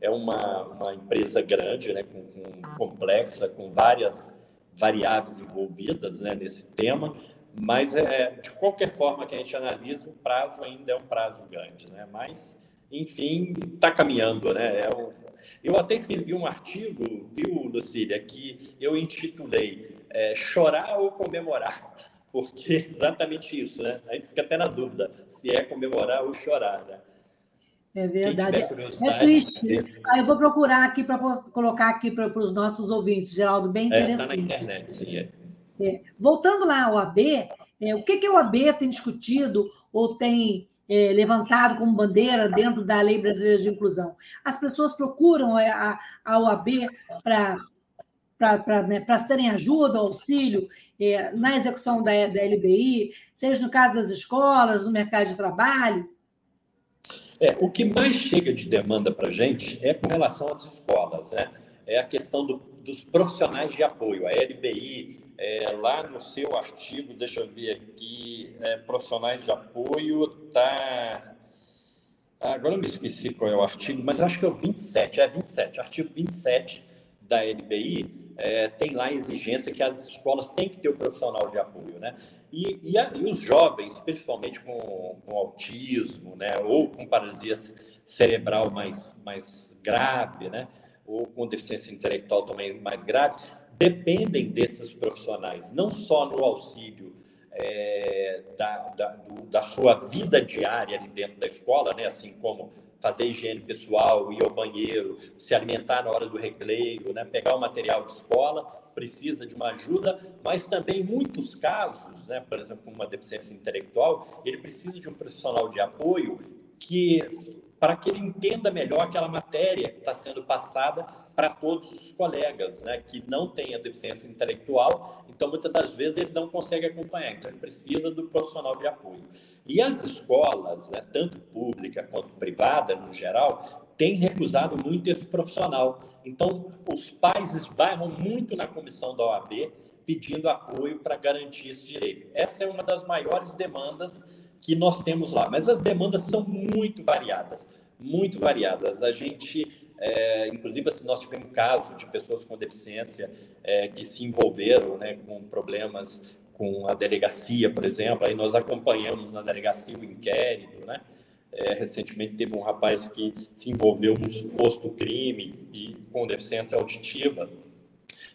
é uma, uma empresa grande, né? Com, com, complexa, com várias variáveis envolvidas né? nesse tema, mas é, de qualquer forma que a gente analisa, o prazo ainda é um prazo grande, né? Mas, enfim, está caminhando, né? É um, eu até escrevi um artigo, viu, Lucília, que eu intitulei é, chorar ou comemorar, porque é exatamente isso, né? A gente fica até na dúvida se é comemorar ou chorar, né? É verdade. É triste. Ah, eu vou procurar aqui para colocar aqui para os nossos ouvintes, Geraldo, bem interessante. Está é, na internet, sim. É. É. Voltando lá ao AB, é, o que, que o AB tem discutido ou tem é, levantado como bandeira dentro da Lei Brasileira de Inclusão? As pessoas procuram a, a OAB para para né, terem ajuda, auxílio é, na execução da, da LBI, seja no caso das escolas, no mercado de trabalho? É, o que mais chega de demanda para a gente é com relação às escolas, né? É a questão do, dos profissionais de apoio, a LBI, é, lá no seu artigo, deixa eu ver aqui, é, profissionais de apoio, tá. Agora eu me esqueci qual é o artigo, mas acho que é o 27, é 27, artigo 27 da LBI, é, tem lá a exigência que as escolas têm que ter o profissional de apoio, né? E, e, a, e os jovens, principalmente com, com, autismo, né? Ou com paralisia cerebral mais, mais grave, né? Ou com deficiência intelectual também mais grave, dependem desses profissionais, não só no auxílio é, da, da, do, da sua vida diária ali dentro da escola, né? Assim como fazer higiene pessoal, ir ao banheiro, se alimentar na hora do recreio, né? pegar o material de escola, precisa de uma ajuda, mas também muitos casos, né? por exemplo, uma deficiência intelectual, ele precisa de um profissional de apoio que para que ele entenda melhor aquela matéria que está sendo passada para todos os colegas, né, que não têm a deficiência intelectual, então muitas das vezes ele não consegue acompanhar, então ele precisa do profissional de apoio. E as escolas, né, tanto pública quanto privada, no geral, têm recusado muito esse profissional. Então, os pais esbarram muito na comissão da OAB pedindo apoio para garantir esse direito. Essa é uma das maiores demandas que nós temos lá, mas as demandas são muito variadas, muito variadas. A gente, é, inclusive, assim, nós tivemos casos de pessoas com deficiência é, que se envolveram né, com problemas com a delegacia, por exemplo, aí nós acompanhamos na delegacia o inquérito, né? É, recentemente teve um rapaz que se envolveu num suposto crime e com deficiência auditiva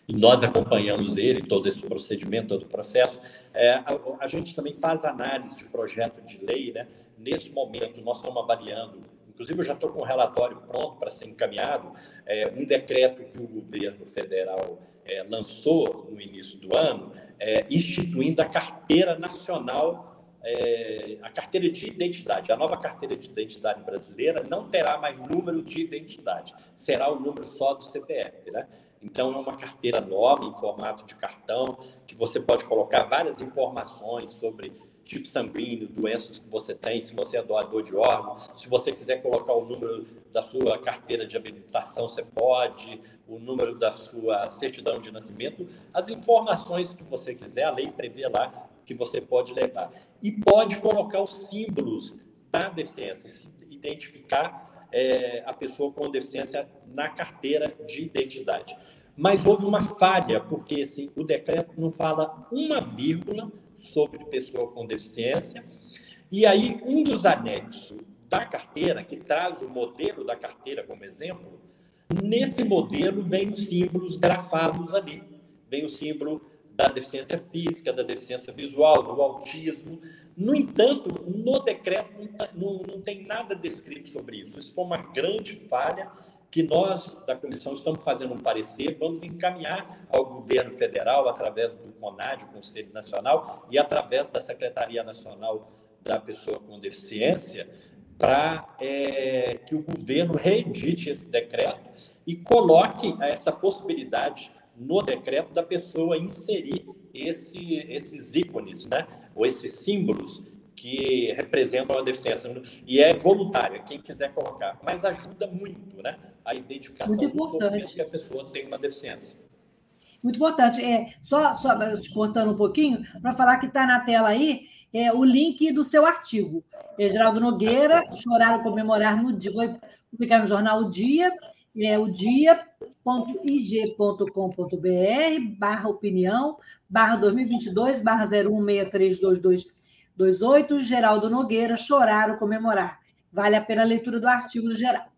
e nós acompanhamos ele, todo esse procedimento, todo o processo. É, a, a, gente também faz análise de projeto de lei, né? Nesse momento, nós estamos avaliando, inclusive eu já estou com um relatório pronto para ser encaminhado, é, um decreto que o governo federal é, lançou no início do ano, é, instituindo a carteira nacional é, a carteira de identidade, a nova carteira de identidade brasileira não terá mais número de identidade, será o número só do CPF, né? Então, é uma carteira nova, em formato de cartão, que você pode colocar várias informações sobre tipo sanguíneo, doenças que você tem, se você é doador de órgãos. Se você quiser colocar o número da sua carteira de habilitação, você pode, o número da sua certidão de nascimento, as informações que você quiser, a lei prevê lá que você pode levar. E pode colocar os símbolos da deficiência, se identificar é, a pessoa com deficiência na carteira de identidade. Mas houve uma falha, porque assim, o decreto não fala uma vírgula sobre pessoa com deficiência, e aí um dos anexos da carteira, que traz o modelo da carteira como exemplo, nesse modelo vem os símbolos grafados ali. Vem o símbolo da deficiência física, da deficiência visual, do autismo. No entanto, no decreto não, tá, tem nada descrito sobre isso. Isso foi uma grande falha que nós, da comissão, estamos fazendo um parecer, vamos encaminhar ao governo federal, através do CONAD, o Conselho Nacional, e através da Secretaria Nacional da Pessoa com Deficiência, para é, que o governo reedite esse decreto e coloque essa possibilidade no decreto da pessoa inserir esse, esses ícones, né? ou esses símbolos que representam a deficiência. E é voluntária, quem quiser colocar. Mas ajuda muito né? a identificação muito importante. do que a pessoa tem uma deficiência. Muito importante. É, só, só te cortando um pouquinho, para falar que está na tela aí é, o link do seu artigo. É, Geraldo Nogueira, choraram comemorar no dia, foi publicar no jornal O Dia, é o dia.ig.com.br barra opinião, barra 2022, barra 01632228, Geraldo Nogueira, chorar ou comemorar. Vale a pena a leitura do artigo do Geraldo.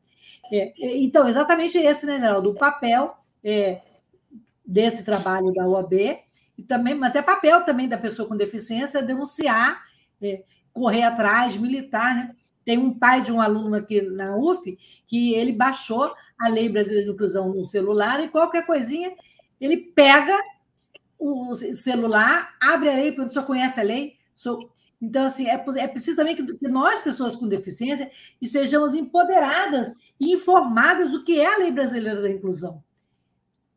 É, então, exatamente esse, né, Geraldo? O papel é, desse trabalho da OAB, e também, mas é papel também da pessoa com deficiência denunciar, é, correr atrás, militar. Né? Tem um pai de um aluno aqui na UF que ele baixou a Lei Brasileira de Inclusão no celular e qualquer coisinha ele pega o celular, abre a lei, porque só conhece a lei. Então, assim, é, é preciso também que, que nós, pessoas com deficiência, estejamos empoderadas e informadas do que é a Lei Brasileira da Inclusão.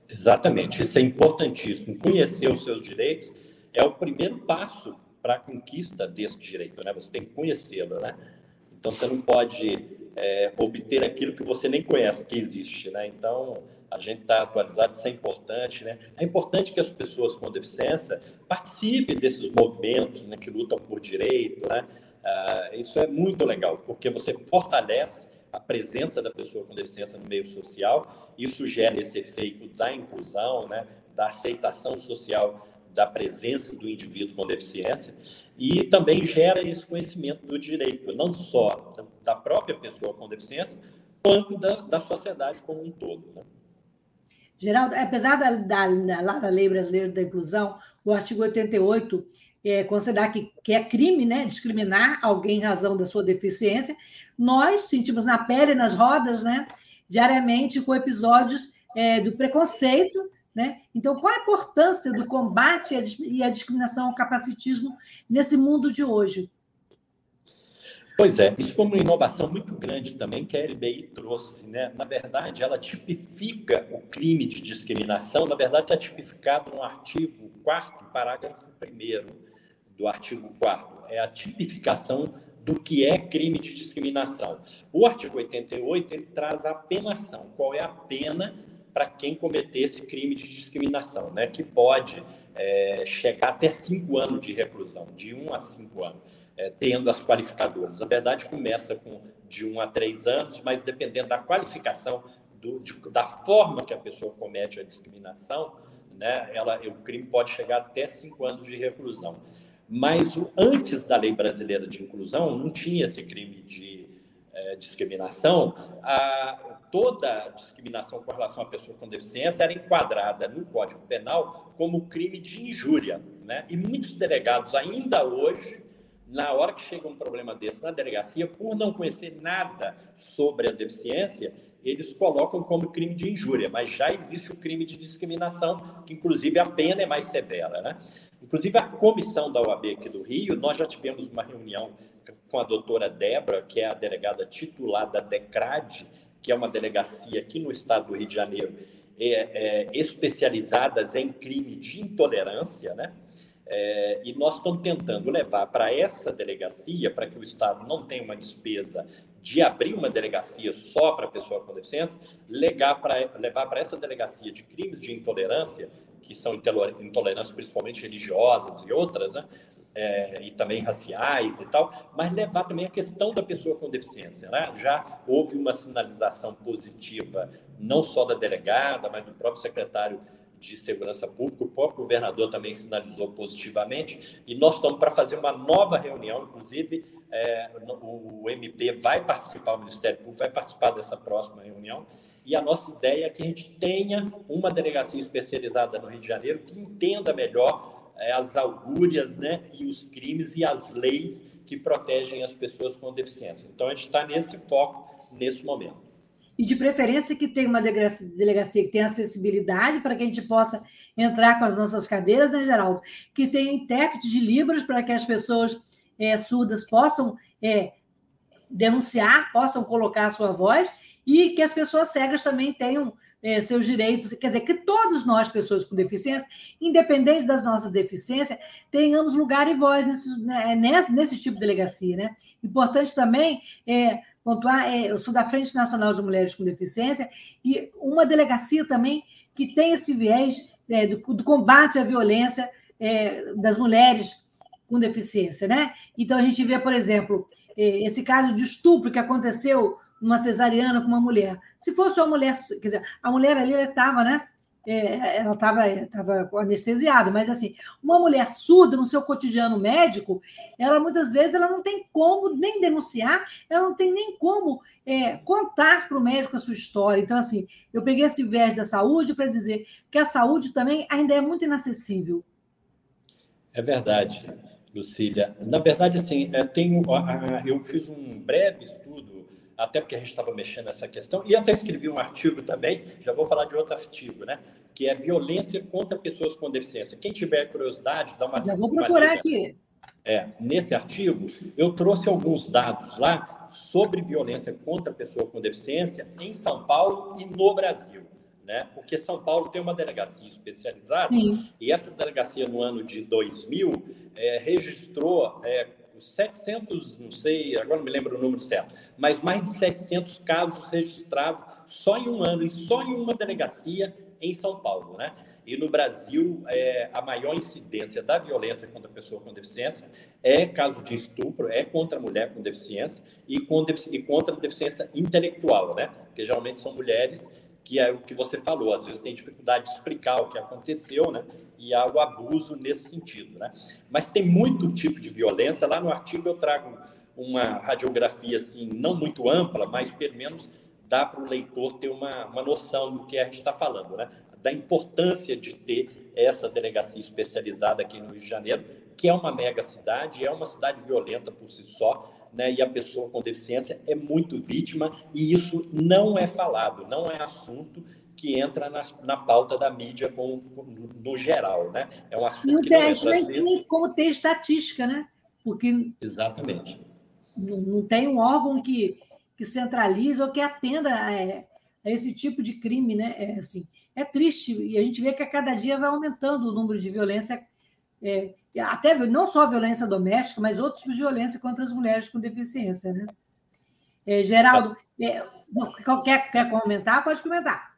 Exatamente, isso é importantíssimo. Conhecer os seus direitos é o primeiro passo para a conquista desse direito, né? Você tem que conhecê-lo, né? Então, você não pode é, obter aquilo que você nem conhece que existe, né? Então, a gente está atualizado, isso é importante, né? É importante que as pessoas com deficiência participem desses movimentos né, que lutam por direito, né? Ah, isso é muito legal, porque você fortalece a presença da pessoa com deficiência no meio social, isso gera esse efeito da inclusão, né? Da aceitação social da presença do indivíduo com deficiência e também gera esse conhecimento do direito, não só da própria pessoa com deficiência, quanto da, da sociedade como um todo. Né? Geraldo, apesar da, da, lá da Lei Brasileira da Inclusão, o artigo 88 é, considerar que, que é crime né, discriminar alguém em razão da sua deficiência, nós sentimos na pele, nas rodas, né, diariamente com episódios é, do preconceito né? Então, qual a importância do combate e a discriminação ao capacitismo nesse mundo de hoje? Pois é, isso foi uma inovação muito grande também que a LBI trouxe. Né? Na verdade, ela tipifica o crime de discriminação, na verdade, está tipificado no artigo 4, parágrafo 1 do artigo 4. É a tipificação do que é crime de discriminação. O artigo 88 ele traz a penação. Qual é a pena para quem cometer esse crime de discriminação, né? Que pode é, chegar até cinco anos de reclusão, de um a cinco anos, é, tendo as qualificadoras. Na verdade, começa com de um a três anos, mas dependendo da qualificação, do, de, da forma que a pessoa comete a discriminação, né, ela, o crime pode chegar até cinco anos de reclusão. Mas o, antes da lei brasileira de inclusão, não tinha esse crime de é, discriminação. A, toda discriminação com relação à pessoa com deficiência era enquadrada no Código Penal como crime de injúria. Né? E muitos delegados, ainda hoje, na hora que chega um problema desse na delegacia, por não conhecer nada sobre a deficiência, eles colocam como crime de injúria, mas já existe o crime de discriminação, que inclusive a pena é mais severa. Né? Inclusive, a comissão da OAB aqui do Rio, nós já tivemos uma reunião com a doutora Débora, que é a delegada titular da DECRAD, que é uma delegacia aqui no estado do Rio de Janeiro, é, é, especializadas em crime de intolerância, né? É, e nós estamos tentando levar para essa delegacia, para que o Estado não tenha uma despesa de abrir uma delegacia só para pessoa com deficiência, levar para essa delegacia de crimes de intolerância, que são intolerâncias principalmente religiosas e outras, né? É, e também raciais e tal, mas levar também a questão da pessoa com deficiência. Né? Já houve uma sinalização positiva, não só da delegada, mas do próprio secretário de Segurança Pública, o próprio governador também sinalizou positivamente, e nós estamos para fazer uma nova reunião, inclusive é, o, MP vai participar, o Ministério Público vai participar dessa próxima reunião, e a nossa ideia é que a gente tenha uma delegacia especializada no Rio de Janeiro que entenda melhor é, as augúrias né, e os crimes e as leis que protegem as pessoas com deficiência. Então, a gente está nesse foco nesse momento e de preferência que tenha uma delegacia que tenha acessibilidade para que a gente possa entrar com as nossas cadeiras, né, Geraldo? Que tenha intérprete de Libras para que as pessoas é, surdas possam é, denunciar, possam colocar a sua voz e que as pessoas cegas também tenham é, seus direitos, quer dizer, que todos nós, pessoas com deficiência, independente das nossas deficiências, tenhamos lugar e voz nesse, né, nesse, nesse tipo de delegacia. Né? Importante também é, pontuar, é, eu sou da Frente Nacional de Mulheres com Deficiência, e uma delegacia também que tem esse viés é, do, do, combate à violência é, das mulheres com deficiência, né? Então a gente vê, por exemplo, é, esse caso de estupro que aconteceu numa cesariana com uma mulher. Se fosse uma mulher, quer dizer, a mulher ali estava, né? É, ela estava anestesiada, mas assim, uma mulher surda no seu cotidiano médico, ela muitas vezes ela não tem como nem denunciar, ela não tem nem como é, contar para o médico a sua história. Então, assim, eu peguei esse viés da saúde para dizer que a saúde também ainda é muito inacessível. É verdade, Lucília. Na verdade, assim, é, eu fiz um breve estudo até porque a gente estava mexendo nessa questão, e até escrevi um artigo também, já vou falar de outro artigo, né? Que é violência contra pessoas com deficiência. Quem tiver curiosidade, dá uma. Já vou procurar aqui. É, nesse artigo, eu trouxe alguns dados lá sobre violência contra pessoa com deficiência em São Paulo e no Brasil. Né? Porque São Paulo tem uma delegacia especializada Sim. e essa delegacia no ano de 2000 é, registrou é, 700, não sei, agora não me lembro o número certo, mas mais de 700 casos registrados só em um ano e só em uma delegacia em São Paulo, né? E no Brasil, é, a maior incidência da violência contra a pessoa com deficiência é caso de estupro, é contra a mulher com deficiência e, com, e contra a deficiência intelectual, né? Porque geralmente são mulheres que é o que você falou, às vezes tem dificuldade de explicar o que aconteceu, né? E há o abuso nesse sentido, né? Mas tem muito tipo de violência. Lá no artigo eu trago uma radiografia, assim, não muito ampla, mas pelo menos dá para o leitor ter uma, uma noção do que a gente está falando, né? Da importância de ter essa delegacia especializada aqui no Rio de Janeiro, que é uma mega cidade, é uma cidade violenta por si só, né, e a pessoa com deficiência é muito vítima, e isso não é falado, não é assunto que entra na, na pauta da mídia com, com, no geral. Né? É um assunto que não é nem como ter estatística, né? Porque Exatamente. Não, não tem um órgão que, que centralize ou que atenda a, a esse tipo de crime, né? É, assim, é triste, e a gente vê que a cada dia vai aumentando o número de violência é, até não só violência doméstica, mas outros tipos de violência contra as mulheres com deficiência. Né? É, Geraldo, é, não, quer, quer comentar? Pode comentar.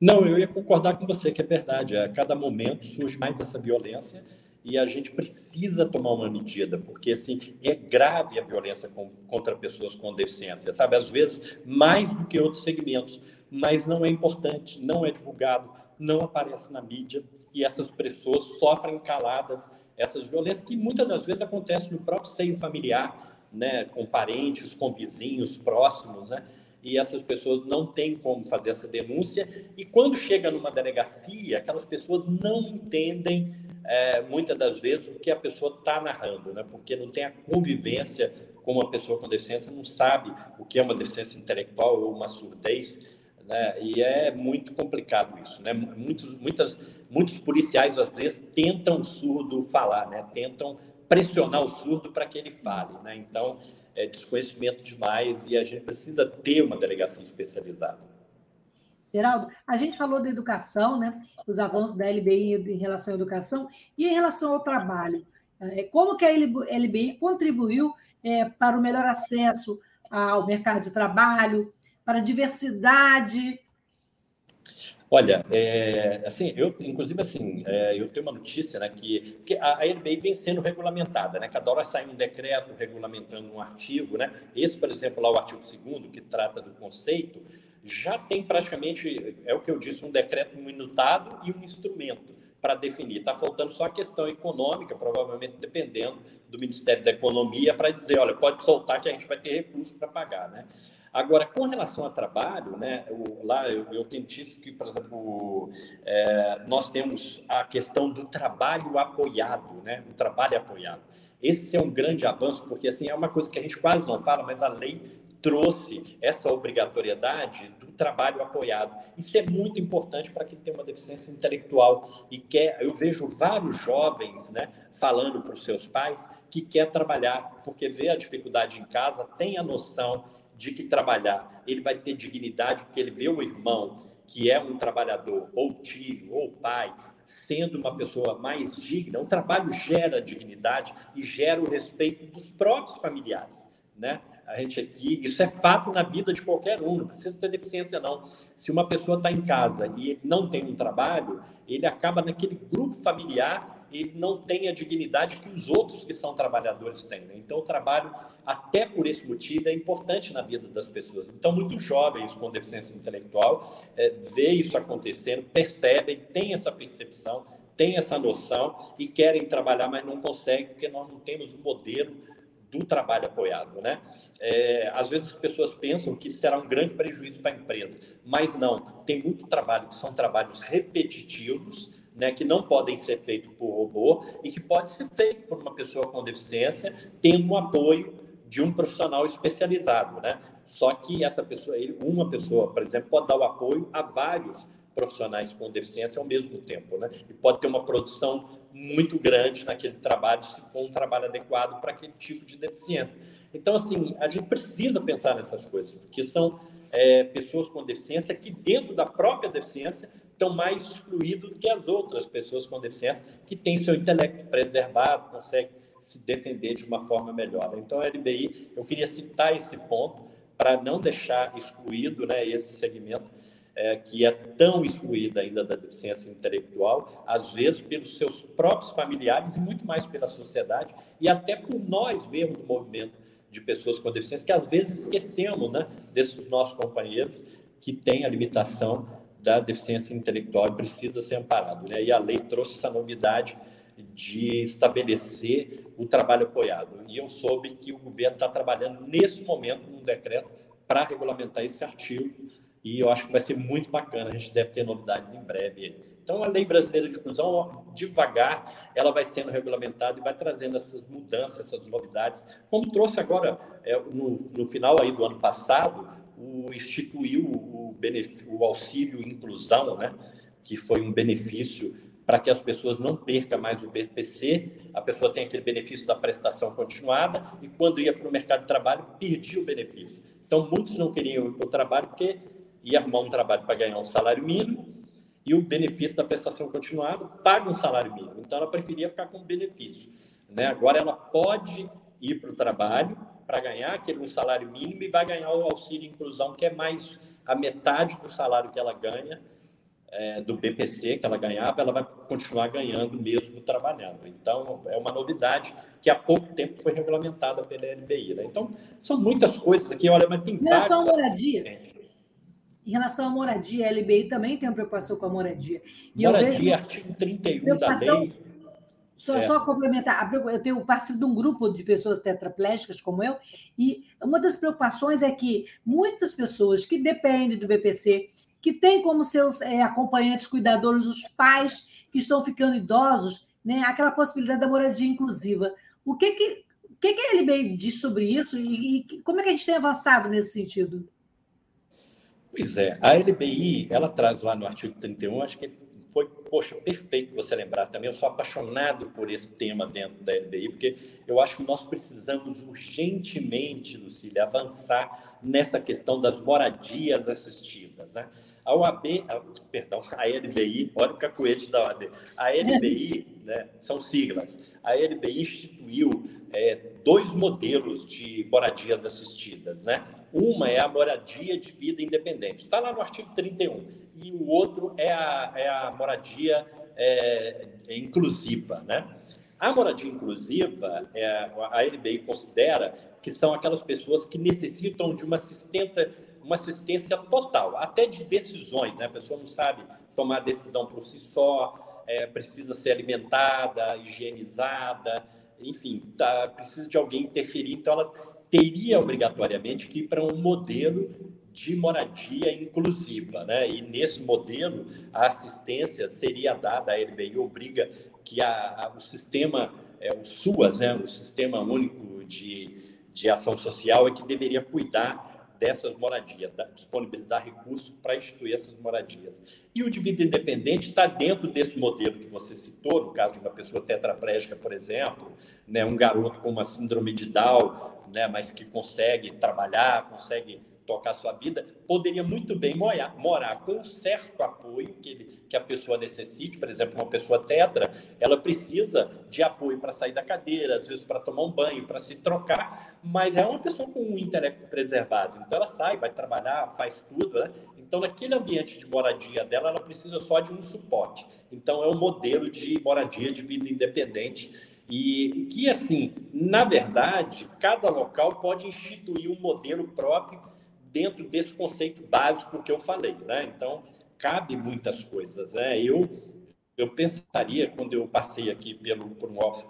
Não, eu ia concordar com você que é verdade. A cada momento surge mais essa violência e a gente precisa tomar uma medida, porque assim é grave a violência com, contra pessoas com deficiência, sabe? Às vezes mais do que outros segmentos, mas não é importante, não é divulgado, não aparece na mídia e essas pessoas sofrem caladas essas violências que muitas das vezes acontecem no próprio seio familiar, né, com parentes, com vizinhos próximos, né? E essas pessoas não têm como fazer essa denúncia. E quando chega numa delegacia, aquelas pessoas não entendem é, muitas das vezes o que a pessoa está narrando, né? Porque não tem a convivência com uma pessoa com deficiência, não sabe o que é uma deficiência intelectual ou uma surdez. Né? E é muito complicado isso, né? Muitos, muitas, muitos policiais às vezes tentam o surdo falar, né? Tentam pressionar o surdo para que ele fale, né? Então é desconhecimento demais e a gente precisa ter uma delegacia especializada. Geraldo, a gente falou da educação, né? Os avanços da LBI em relação à educação e em relação ao trabalho. É, como que a LBI contribuiu é, para o melhor acesso ao mercado de trabalho, para a diversidade? Olha, é, assim, eu, inclusive, assim, é, eu tenho uma notícia, né, que, que a, a LBI vem sendo regulamentada, né, cada hora sai um decreto regulamentando um artigo, né, esse, por exemplo, lá o artigo 2 que trata do conceito, já tem praticamente, é o que eu disse, um decreto minutado e um instrumento para definir. Está faltando só a questão econômica, provavelmente dependendo do Ministério da Economia, para dizer, olha, pode soltar que a gente vai ter recurso para pagar, né? Agora, com relação ao trabalho, né, o, lá eu, eu tenho dito que, por exemplo, é, nós temos a questão do trabalho apoiado, né, o trabalho apoiado. Esse é um grande avanço, porque assim é uma coisa que a gente quase não fala, mas a lei trouxe essa obrigatoriedade do trabalho apoiado. Isso é muito importante para quem tem uma deficiência intelectual e quer. Eu vejo vários jovens, né, falando para os seus pais que quer trabalhar porque vê a dificuldade em casa, tem a noção de que trabalhar ele vai ter dignidade porque ele vê o irmão que é um trabalhador ou tio ou pai sendo uma pessoa mais digna, o trabalho gera dignidade e gera o respeito dos próprios familiares, né? a gente aqui, isso é fato na vida de qualquer um, não precisa ter deficiência, não. Se uma pessoa está em casa e não tem um trabalho, ele acaba naquele grupo familiar, ele não tem a dignidade que os outros que são trabalhadores têm. Né? Então, o trabalho, até por esse motivo, é importante na vida das pessoas. Então, muitos jovens com deficiência intelectual é, vê isso acontecendo, percebem, têm essa percepção, têm essa noção e querem trabalhar, mas não conseguem, porque nós não temos um modelo do trabalho apoiado, né? É, às vezes as pessoas pensam que será um grande prejuízo para a empresa, mas não. Tem muito trabalho que são trabalhos repetitivos, né, que não podem ser feitos por robô e que pode ser feito por uma pessoa com deficiência, tendo o apoio de um profissional especializado, né? Só que essa pessoa, uma pessoa, por exemplo, pode dar o apoio a vários profissionais com deficiência ao mesmo tempo, né? E pode ter uma produção muito grande naquele trabalho, se for um trabalho adequado para aquele tipo de deficiência. Então, assim, a gente precisa pensar nessas coisas, porque são é, pessoas com deficiência que, dentro da própria deficiência, estão mais excluídos do que as outras pessoas com deficiência que têm seu intelecto preservado, conseguem se defender de uma forma melhor. Então, a LBI, eu queria citar esse ponto para não deixar excluído né, esse segmento é, que é tão excluída ainda da deficiência intelectual, às vezes pelos seus próprios familiares e muito mais pela sociedade e até por nós mesmo do movimento de pessoas com deficiência, que às vezes esquecemos né, desses nossos companheiros que têm a limitação da deficiência intelectual e precisa ser amparado. Né? E a lei trouxe essa novidade de estabelecer o trabalho apoiado. E eu soube que o governo está trabalhando nesse momento num decreto para regulamentar esse artigo e eu acho que vai ser muito bacana. A gente deve ter novidades em breve. Então, a lei brasileira de inclusão, devagar, ela vai sendo regulamentada e vai trazendo essas mudanças, essas novidades, como trouxe agora, é, no, no final aí do ano passado, o, instituiu o, o auxílio inclusão, né, que foi um benefício para que as pessoas não percam mais o BPC, a pessoa tem aquele benefício da prestação continuada e quando ia para o mercado de trabalho, perdia o benefício. Então, muitos não queriam ir para o trabalho porque ia arrumar um trabalho para ganhar um salário mínimo e o benefício da prestação continuada paga um salário mínimo. Então, ela preferia ficar com o benefício. Né? Agora, ela pode ir para o trabalho para ganhar aquele um salário mínimo e vai ganhar o auxílio inclusão, que é mais a metade do salário que ela ganha é, do BPC que ela ganhava, ela vai continuar ganhando mesmo trabalhando. Então, é uma novidade que há pouco tempo foi regulamentada pela LBI. Né? Então, são muitas coisas aqui, olha, mas tem Não é só moradia. Em relação à moradia, a LBI também tem uma preocupação com a moradia. E moradia, vejo... artigo 31 da lei. Só, é. só complementar, eu tenho participo de um grupo de pessoas tetraplégicas como eu, e uma das preocupações é que muitas pessoas que dependem do BPC, que têm como seus é, acompanhantes cuidadores os pais que estão ficando idosos, né, aquela possibilidade da moradia inclusiva. O que, que, o que, que a LBI diz sobre isso e, e como é que a gente tem avançado nesse sentido? Pois é, a LBI, ela traz lá no artigo 31, acho que foi, poxa, perfeito você lembrar também. Eu sou apaixonado por esse tema dentro da LBI, porque eu acho que nós precisamos urgentemente, Lucília, avançar nessa questão das moradias assistidas. Né? A OAB, a, perdão, a LBI, olha o cacuete da OAB, a LBI, né, são siglas, a LBI instituiu é, dois modelos de moradias assistidas. Né? Uma é a moradia de vida independente, está lá no artigo 31, e o outro é a, é a moradia é, inclusiva. Né? A moradia inclusiva, é, a LBI considera que são aquelas pessoas que necessitam de uma assistência, uma assistência total, até de decisões. Né? A pessoa não sabe tomar decisão por si só, é, precisa ser alimentada, higienizada, enfim, tá, precisa de alguém interferir. Então, ela teria obrigatoriamente que ir para um modelo de moradia inclusiva, né? E nesse modelo a assistência seria dada, a LBI obriga que a, a, o sistema, é, o SUAS, né? o Sistema Único de, de Ação Social, é que deveria cuidar dessas moradias, disponibilizar recursos para instituir essas moradias. E o vida independente está dentro desse modelo que você citou, no caso de uma pessoa tetraplégica, por exemplo, né, um garoto com uma síndrome de Down, né, mas que consegue trabalhar, consegue tocar sua vida, poderia muito bem morar, morar com um certo apoio que, ele, que a pessoa necessite. Por exemplo, uma pessoa tetra, ela precisa de apoio para sair da cadeira, às vezes para tomar um banho, para se trocar, mas é uma pessoa com um intelecto preservado. Então, ela sai, vai trabalhar, faz tudo, né? Então, naquele ambiente de moradia dela, ela precisa só de um suporte. Então, é um modelo de moradia de vida independente e que, assim, na verdade, cada local pode instituir um modelo próprio dentro desse conceito básico que eu falei, né? Então, cabe muitas coisas, né? Eu eu pensaria, quando eu passei aqui pelo, um,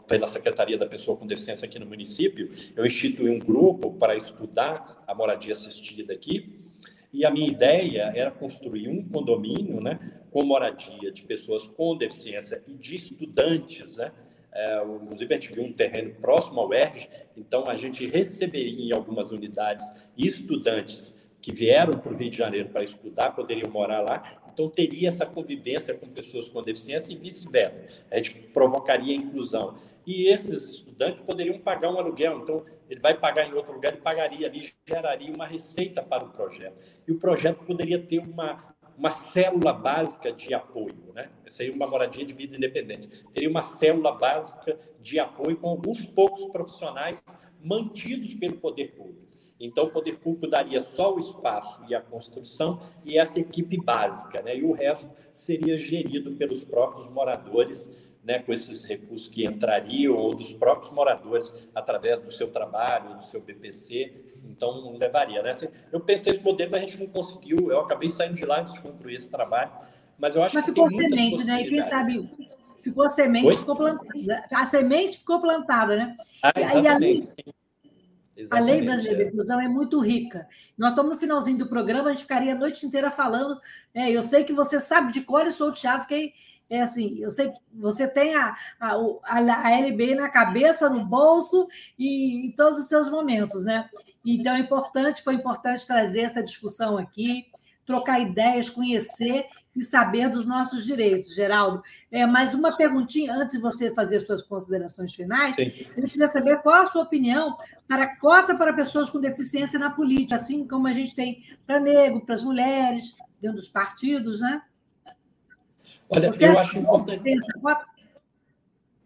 pela Secretaria da Pessoa com Deficiência aqui no município, eu instituí um grupo para estudar a moradia assistida aqui, e a minha ideia era construir um condomínio né, com moradia de pessoas com deficiência e de estudantes, né, é, inclusive, gente viu um terreno próximo ao ERJ, então a gente receberia em algumas unidades estudantes que vieram para o Rio de Janeiro para estudar, poderiam morar lá, então teria essa convivência com pessoas com deficiência e vice-versa. A gente provocaria inclusão. E esses estudantes poderiam pagar um aluguel, então ele vai pagar em outro lugar e pagaria ali, geraria uma receita para o projeto. E o projeto poderia ter uma uma célula básica de apoio, né? Seria uma moradia de vida independente. Teria uma célula básica de apoio com alguns poucos profissionais mantidos pelo poder público. Então, o poder público daria só o espaço e a construção e essa equipe básica, né? E o resto seria gerido pelos próprios moradores né, com esses recursos que entrariam, ou dos próprios moradores, através do seu trabalho, do seu BPC, então levaria. Né? Assim, eu pensei esse modelo, mas a gente não conseguiu, eu acabei saindo de lá antes de concluir esse trabalho, mas eu acho mas que ficou semente, né? E quem sabe ficou semente, Oi? ficou plantada. A semente ficou plantada, né? Ah, e, a lei, a lei brasileira de inclusão é muito rica. Nós estamos no finalzinho do programa, a gente ficaria a noite inteira falando. Né? Eu sei que você sabe de cor e sou o Thiago, fiquei é assim, eu sei você tem a, a, a LB na cabeça, no bolso e em todos os seus momentos, né? Então é importante, foi importante trazer essa discussão aqui, trocar ideias, conhecer e saber dos nossos direitos, Geraldo. É, mais uma perguntinha antes de você fazer suas considerações finais. Sim. Eu queria saber qual a sua opinião para a cota para pessoas com deficiência na política, assim como a gente tem para negro, para as mulheres, dentro dos partidos, né? Olha, Você eu acho importante.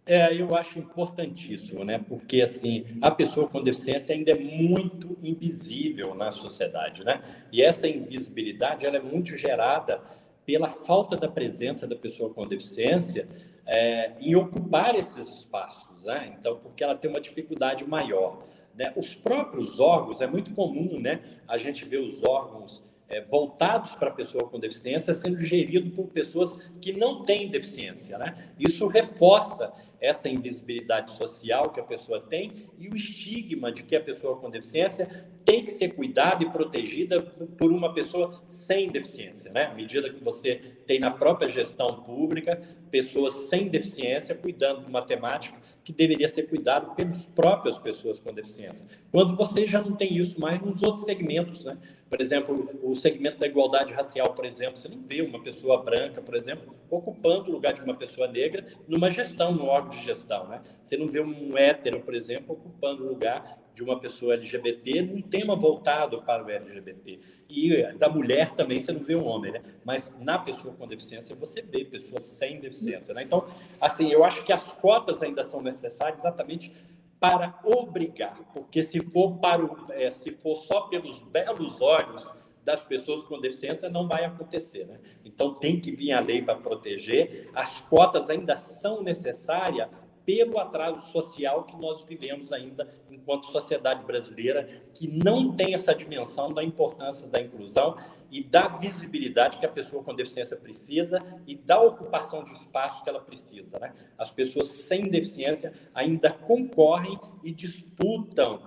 É, eu acho importantíssimo, né? Porque assim, a pessoa com deficiência ainda é muito invisível na sociedade, né? E essa invisibilidade ela é muito gerada pela falta da presença da pessoa com deficiência é, em ocupar esses espaços, né? Então, porque ela tem uma dificuldade maior. Né? Os próprios órgãos, é muito comum né, a gente ver os órgãos é, voltados para a pessoa com deficiência sendo gerido por pessoas que não têm deficiência. Né? Isso reforça essa invisibilidade social que a pessoa tem e o estigma de que a pessoa com deficiência tem que ser cuidada e protegida por uma pessoa sem deficiência, né? À medida que você tem na própria gestão pública pessoas sem deficiência cuidando de uma temática que deveria ser cuidado pelas próprias pessoas com deficiência. Quando você já não tem isso mais nos outros segmentos, né? Por exemplo, o segmento da igualdade racial, por exemplo, você não vê uma pessoa branca, por exemplo, ocupando o lugar de uma pessoa negra numa gestão, no órgão de gestão, né? Você não vê um hétero, por exemplo, ocupando o lugar de uma pessoa LGBT num tema voltado para o LGBT. E da mulher também você não vê um homem, né? Mas na pessoa com deficiência você vê pessoas sem deficiência, né? Então, assim, eu acho que as cotas ainda são necessárias exatamente para obrigar, porque se for para o, é, se for só pelos belos olhos das pessoas com deficiência não vai acontecer, né? Então tem que vir a lei para proteger. As cotas ainda são necessárias pelo atraso social que nós vivemos ainda enquanto sociedade brasileira, que não tem essa dimensão da importância da inclusão e da visibilidade que a pessoa com deficiência precisa e da ocupação de espaço que ela precisa. Né? As pessoas sem deficiência ainda concorrem e disputam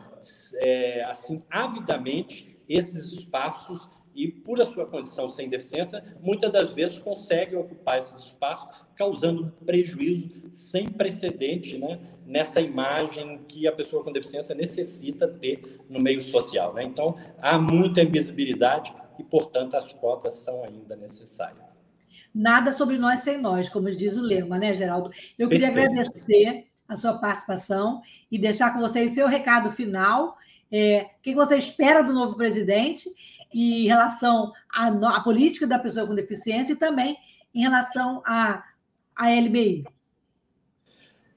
é, assim avidamente esses espaços e, por a sua condição sem deficiência, muitas das vezes consegue ocupar esses espaços, causando prejuízo sem precedente né, nessa imagem que a pessoa com deficiência necessita ter no meio social. Né? Então, há muita invisibilidade e, portanto, as cotas são ainda necessárias. Nada sobre nós sem nós, como diz o lema, né, Geraldo? Eu queria Perfeito. agradecer a sua participação e deixar com vocês seu recado final. É, o que você espera do novo presidente em relação à, à política da pessoa com deficiência e também em relação à, à LBI?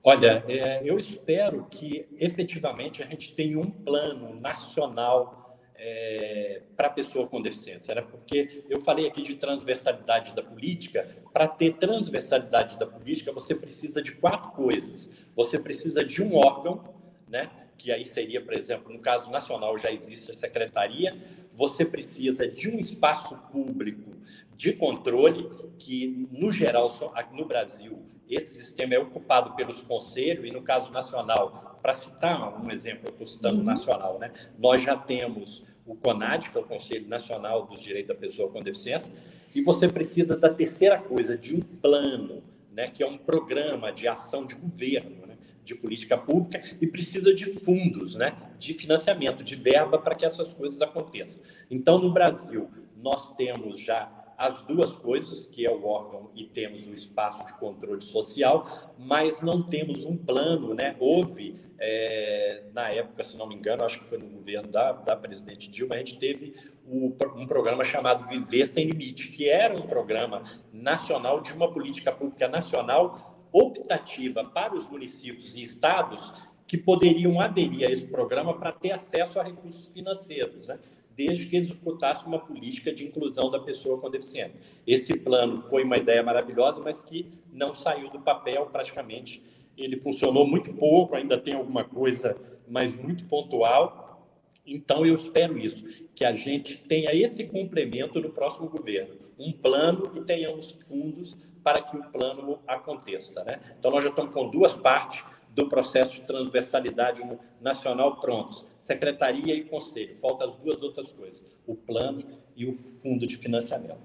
Olha, é, eu espero que efetivamente a gente tenha um plano nacional é, para a pessoa com deficiência, né? porque eu falei aqui de transversalidade da política. Para ter transversalidade da política, você precisa de quatro coisas. Você precisa de um órgão, né? Que aí seria, por exemplo, no caso nacional já existe a secretaria, você precisa de um espaço público de controle, que, no geral, no Brasil, esse sistema é ocupado pelos conselhos, e no caso nacional, para citar um exemplo, eu estou citando uhum. nacional, né? nós já temos o CONAD, que é o Conselho Nacional dos Direitos da Pessoa com Deficiência, e você precisa da terceira coisa, de um plano, né, que é um programa de ação de governo, de política pública, e precisa de fundos, né, de financiamento, de verba para que essas coisas aconteçam. Então, no Brasil, nós temos já as duas coisas, que é o órgão e temos o espaço de controle social, mas não temos um plano, né? Houve, é, na época, se não me engano, acho que foi no governo da, da presidente Dilma, a gente teve o, um programa chamado Viver Sem Limite, que era um programa nacional de uma política pública nacional optativa para os municípios e estados que poderiam aderir a esse programa para ter acesso a recursos financeiros, né? desde que executasse uma política de inclusão da pessoa com deficiência. Esse plano foi uma ideia maravilhosa, mas que não saiu do papel praticamente. Ele funcionou muito pouco, ainda tem alguma coisa, mas muito pontual. Então, eu espero isso, que a gente tenha esse complemento no próximo governo, um plano e tenhamos fundos para que o plano aconteça. Né? Então, nós já estamos com duas partes do processo de transversalidade nacional prontos, secretaria e conselho. Faltam as duas outras coisas, o plano e o fundo de financiamento.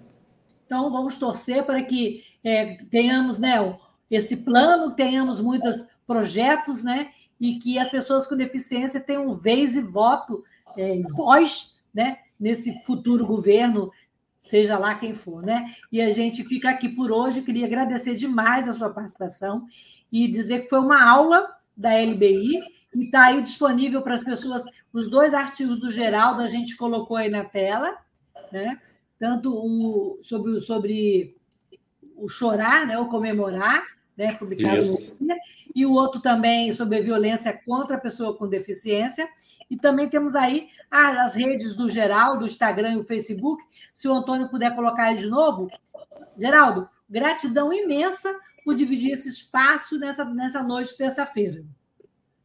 Então, vamos torcer para que é, tenhamos né, esse plano, tenhamos muitos projetos, né, e que as pessoas com deficiência tenham vez e voto, é, voz, né, nesse futuro governo, seja lá quem for, né? E a gente fica aqui por hoje. Queria agradecer demais a sua participação e dizer que foi uma aula da LBI e está aí disponível para as pessoas. Os dois artigos do Geraldo a gente colocou aí na tela, né? tanto o, sobre, sobre o chorar, né? o comemorar, né, publicado Isso. no e o outro também sobre violência contra a pessoa com deficiência. E também temos aí as redes do Geraldo, Instagram e o Facebook. Se o Antônio puder colocar aí de novo. Geraldo, gratidão imensa por dividir esse espaço nessa, nessa noite de terça-feira.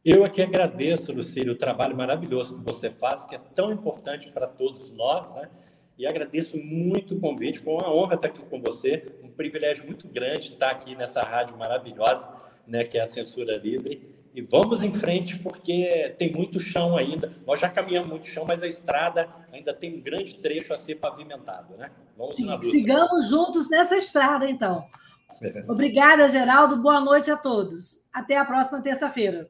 Eu aqui agradeço, Lucílio, o trabalho maravilhoso que você faz, que é tão importante para todos nós, né? E agradeço muito o convite. Foi uma honra estar aqui com você, um privilégio muito grande estar aqui nessa rádio maravilhosa, né, que é a Censura Livre. E vamos em frente, porque tem muito chão ainda. Nós já caminhamos muito chão, mas a estrada ainda tem um grande trecho a ser pavimentado, né? Vamos Sim, sigamos juntos nessa estrada, então. É. Obrigada, Geraldo. Boa noite a todos. Até a próxima terça-feira.